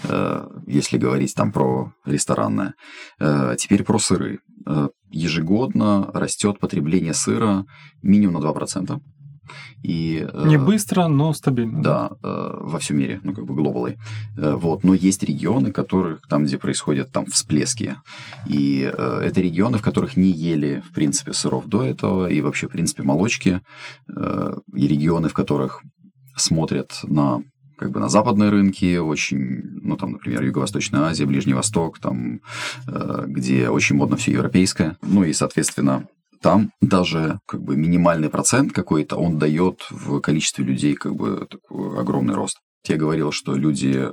э, если говорить там про ресторанное. Э, теперь про сыры. Э, ежегодно растет потребление сыра минимум на 2%. И, Не быстро, но стабильно. Да, во всем мире, ну как бы глобалой. Вот, но есть регионы, которых там, где происходят там всплески, и это регионы, в которых не ели в принципе сыров до этого и вообще в принципе молочки, и регионы, в которых смотрят на как бы на западные рынки, очень, ну, там, например, Юго-Восточная Азия, Ближний Восток, там, э, где очень модно все европейское. Ну и, соответственно, там даже как бы минимальный процент какой-то, он дает в количестве людей как бы такой огромный рост. Я говорил, что люди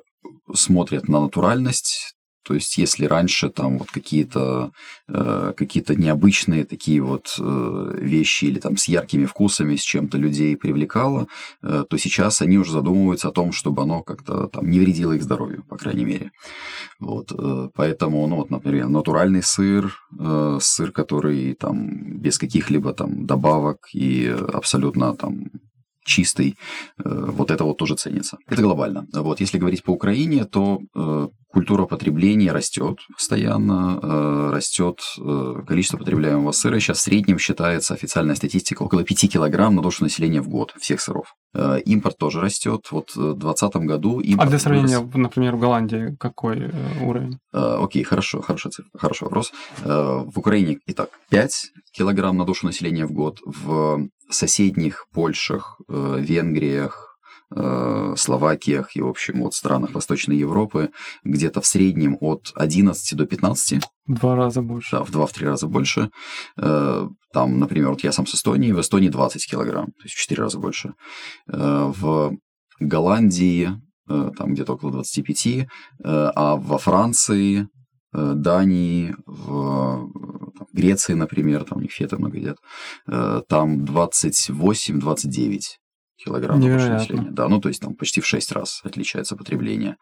смотрят на натуральность, то есть, если раньше там вот какие-то э, какие-то необычные такие вот э, вещи или там с яркими вкусами, с чем-то людей привлекало, э, то сейчас они уже задумываются о том, чтобы оно как-то там не вредило их здоровью, по крайней мере. Вот, э, поэтому, ну вот, например, натуральный сыр, э, сыр, который там без каких-либо там добавок и абсолютно там чистый, э, вот это вот тоже ценится. Это глобально. Вот, если говорить по Украине, то э, культура потребления растет постоянно, э, растет количество потребляемого сыра. Сейчас в среднем считается официальная статистика около 5 килограмм на душу населения в год всех сыров. Импорт тоже растет. Вот в 2020 году импорт... А для сравнения, вырос... например, в Голландии какой уровень? Окей, хорошо, хороший, хороший вопрос. В Украине, итак, 5 килограмм на душу населения в год. В соседних Польшах, э, Венгриях, э, Словакиях и, в общем, от странах Восточной Европы где-то в среднем от 11 до 15. Два раза больше. Да, в два-три раза больше. Э, там, например, вот я сам с Эстонии, в Эстонии 20 килограмм, то есть в 4 раза больше. В Голландии там где-то около 25, а во Франции Дании, в Греции, например, там у них феты много едят, там 28-29 килограмм населения. Да, ну то есть там почти в 6 раз отличается потребление.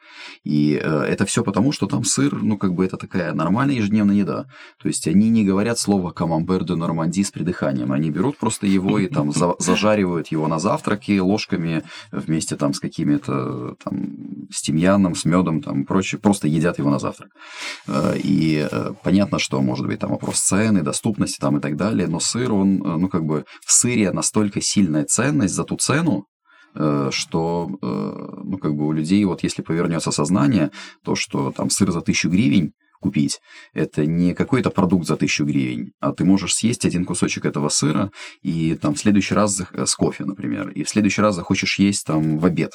И э, это все потому, что там сыр, ну как бы это такая нормальная ежедневная еда. То есть они не говорят слово камамбер де норманди с придыханием. Они берут просто его и там за, зажаривают его на завтраке ложками вместе там с какими-то там с тимьяном, с медом там прочее. Просто едят его на завтрак. Э, и э, понятно, что может быть там вопрос цены, доступности там и так далее, но сыр, он, э, ну как бы в сыре настолько сильная ценность за ту цену, что, э, ну, как бы у людей, вот если повернется сознание, то, что там сыр за тысячу гривен купить, это не какой-то продукт за тысячу гривен, а ты можешь съесть один кусочек этого сыра и там в следующий раз с кофе, например, и в следующий раз захочешь есть там в обед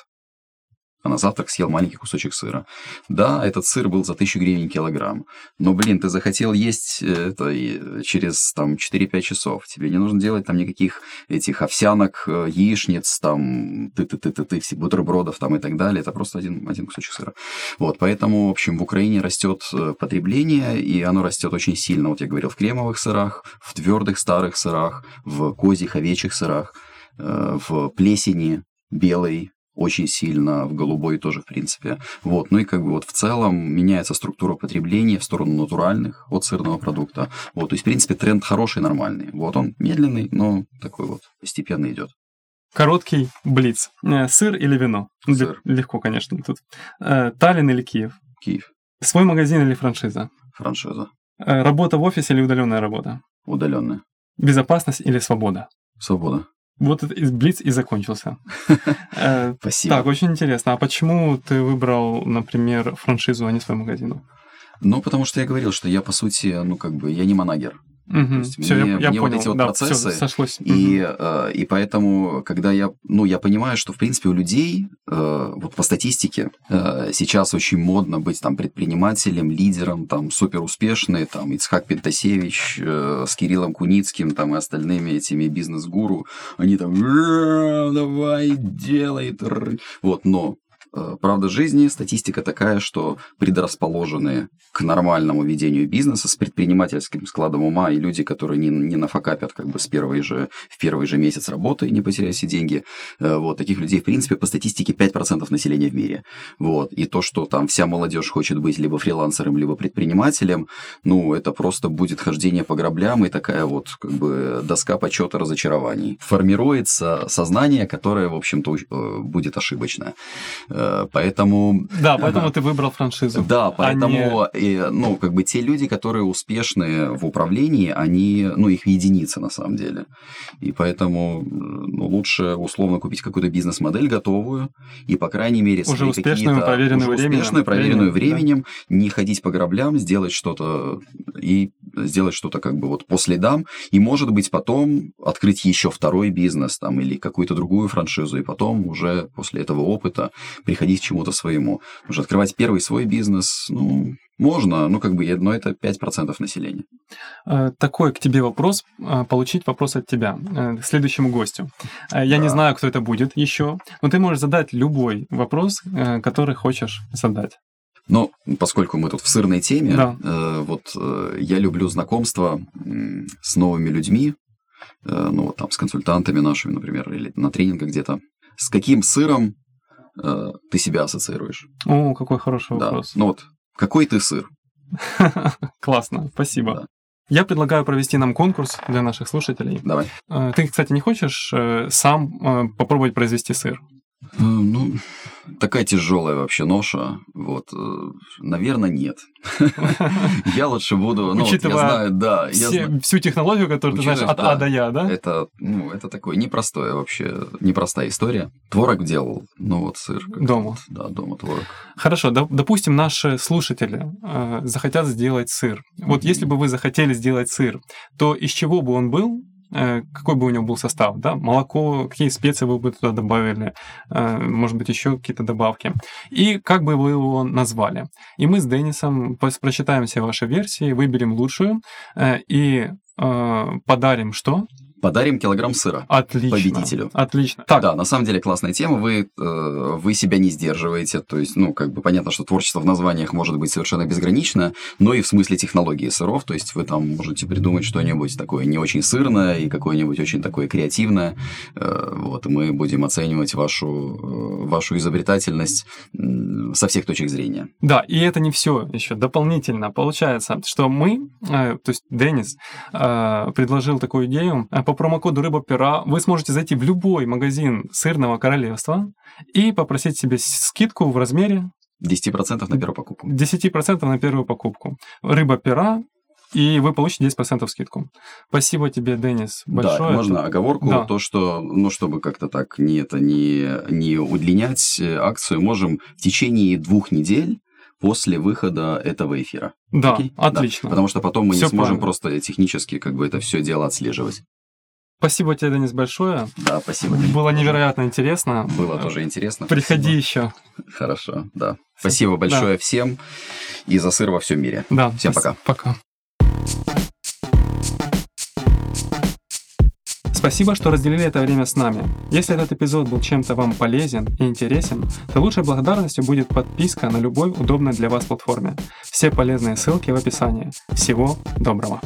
а на завтрак съел маленький кусочек сыра. Да, этот сыр был за тысячу гривен килограмм, но, блин, ты захотел есть э, это через там 4-5 часов. Тебе не нужно делать там никаких этих овсянок, э, яичниц, там, ты-ты-ты-ты-ты, бутербродов там и так далее. Это просто один, один кусочек сыра. Вот, поэтому, в общем, в Украине растет э, потребление, и оно растет очень сильно. Вот я говорил, в кремовых сырах, в твердых старых сырах, в козьих, овечьих сырах, в плесени белой, очень сильно, в голубой тоже, в принципе. Вот. Ну и как бы вот в целом меняется структура потребления в сторону натуральных от сырного продукта. Вот. То есть, в принципе, тренд хороший, нормальный. Вот он медленный, но такой вот постепенно идет. Короткий блиц. Э, сыр или вино? Сыр. Легко, конечно, тут. Э, Таллин или Киев? Киев. Свой магазин или франшиза? Франшиза. Э, работа в офисе или удаленная работа? Удаленная. Безопасность или свобода? Свобода. Вот этот Блиц и закончился. Э, Спасибо. Так, очень интересно. А почему ты выбрал, например, франшизу, а не свой магазин? Ну, потому что я говорил, что я, по сути, ну, как бы, я не манагер. Угу. все, мне, я, я мне понял. вот эти вот да, процессы. Все сошлось. И, э, и поэтому, когда я, ну, я понимаю, что, в принципе, у людей, э, вот по статистике, э, сейчас очень модно быть там предпринимателем, лидером, там, супер успешный, там, Ицхак Пентасевич э, с Кириллом Куницким, там, и остальными этими бизнес-гуру, они там, давай, делай, вот, но Э, правда жизни, статистика такая, что предрасположенные к нормальному ведению бизнеса с предпринимательским складом ума и люди, которые не, не нафакапят как бы с первой же, в первый же месяц работы не потеряют все деньги, э, вот, таких людей, в принципе, по статистике 5% населения в мире. Вот, и то, что там вся молодежь хочет быть либо фрилансером, либо предпринимателем, ну, это просто будет хождение по граблям и такая вот как бы доска почета разочарований. Формируется сознание, которое, в общем-то, э, будет ошибочное Э, поэтому... Да, поэтому ты выбрал франшизу. Да, поэтому, а не... ну, как бы те люди, которые успешны в управлении, они, ну, их единицы на самом деле. И поэтому ну, лучше условно купить какую-то бизнес-модель готовую и, по крайней мере, уже успешную, проверенную уже временем. успешную, проверенную временем, да. не ходить по граблям, сделать что-то и сделать что-то как бы вот по следам, и, может быть, потом открыть еще второй бизнес там или какую-то другую франшизу, и потом уже после этого опыта приходить к чему-то своему. Уже открывать первый свой бизнес, ну, можно, ну, как бы, но это 5% населения. Э, такой к тебе вопрос, э, получить вопрос от тебя, э, к следующему гостю. Я да. не знаю, кто это будет еще, но ты можешь задать любой вопрос, который хочешь задать. Но поскольку мы тут в сырной теме, да. э, вот э, я люблю знакомство э, с новыми людьми, э, ну вот там с консультантами нашими, например, или на тренингах где-то. С каким сыром э, ты себя ассоциируешь? О, какой хороший да. вопрос. Ну вот, какой ты сыр? Классно, спасибо. Да. Я предлагаю провести нам конкурс для наших слушателей. Давай. Э, ты, кстати, не хочешь э, сам э, попробовать произвести сыр? Ну, такая тяжелая вообще ноша. Вот, э, наверное, нет. Я лучше буду, ну, я знаю, да. Всю технологию, которую ты знаешь от А до Я, да? Это, ну, это такое непростое вообще, непростая история. Творог делал, ну вот сыр. Дома? Да, дома творог. Хорошо, допустим, наши слушатели э, захотят сделать сыр. Вот если бы вы захотели сделать сыр, то из чего бы он был, какой бы у него был состав, да, молоко, какие специи вы бы туда добавили, э, может быть, еще какие-то добавки, и как бы вы его назвали. И мы с Денисом прочитаем все ваши версии, выберем лучшую и подарим что? Подарим килограмм сыра Отлично. победителю. Отлично. Так. Да, на самом деле классная тема. Вы, э, вы себя не сдерживаете. То есть, ну, как бы понятно, что творчество в названиях может быть совершенно безгранично, но и в смысле технологии сыров. То есть, вы там можете придумать что-нибудь такое не очень сырное и какое-нибудь очень такое креативное. Э, вот, мы будем оценивать вашу, э, вашу изобретательность со всех точек зрения. Да, и это не все еще. Дополнительно получается, что мы, э, то есть Денис, э, предложил такую идею э, по промокоду «Рыба пера» вы сможете зайти в любой магазин сырного королевства и попросить себе скидку в размере 10% на первую покупку. 10% на первую покупку. Рыба пера и вы получите 10% скидку. Спасибо тебе, Денис, большое. Да, можно оговорку, да. то, что, ну, чтобы как-то так не, это, не, не удлинять акцию, можем в течение двух недель после выхода этого эфира. Да, Окей? отлично. Да, потому что потом мы все не сможем правильно. просто технически как бы это все дело отслеживать. Спасибо тебе, Денис, большое. Да, спасибо. Было невероятно интересно. Было тоже интересно. Приходи еще. Хорошо, да. Спасибо большое да. всем и за сыр во всем мире. Да. Всем пока. Пока. Спасибо, что разделили это время с нами. Если этот эпизод был чем-то вам полезен и интересен, то лучшей благодарностью будет подписка на любой удобной для вас платформе. Все полезные ссылки в описании. Всего доброго!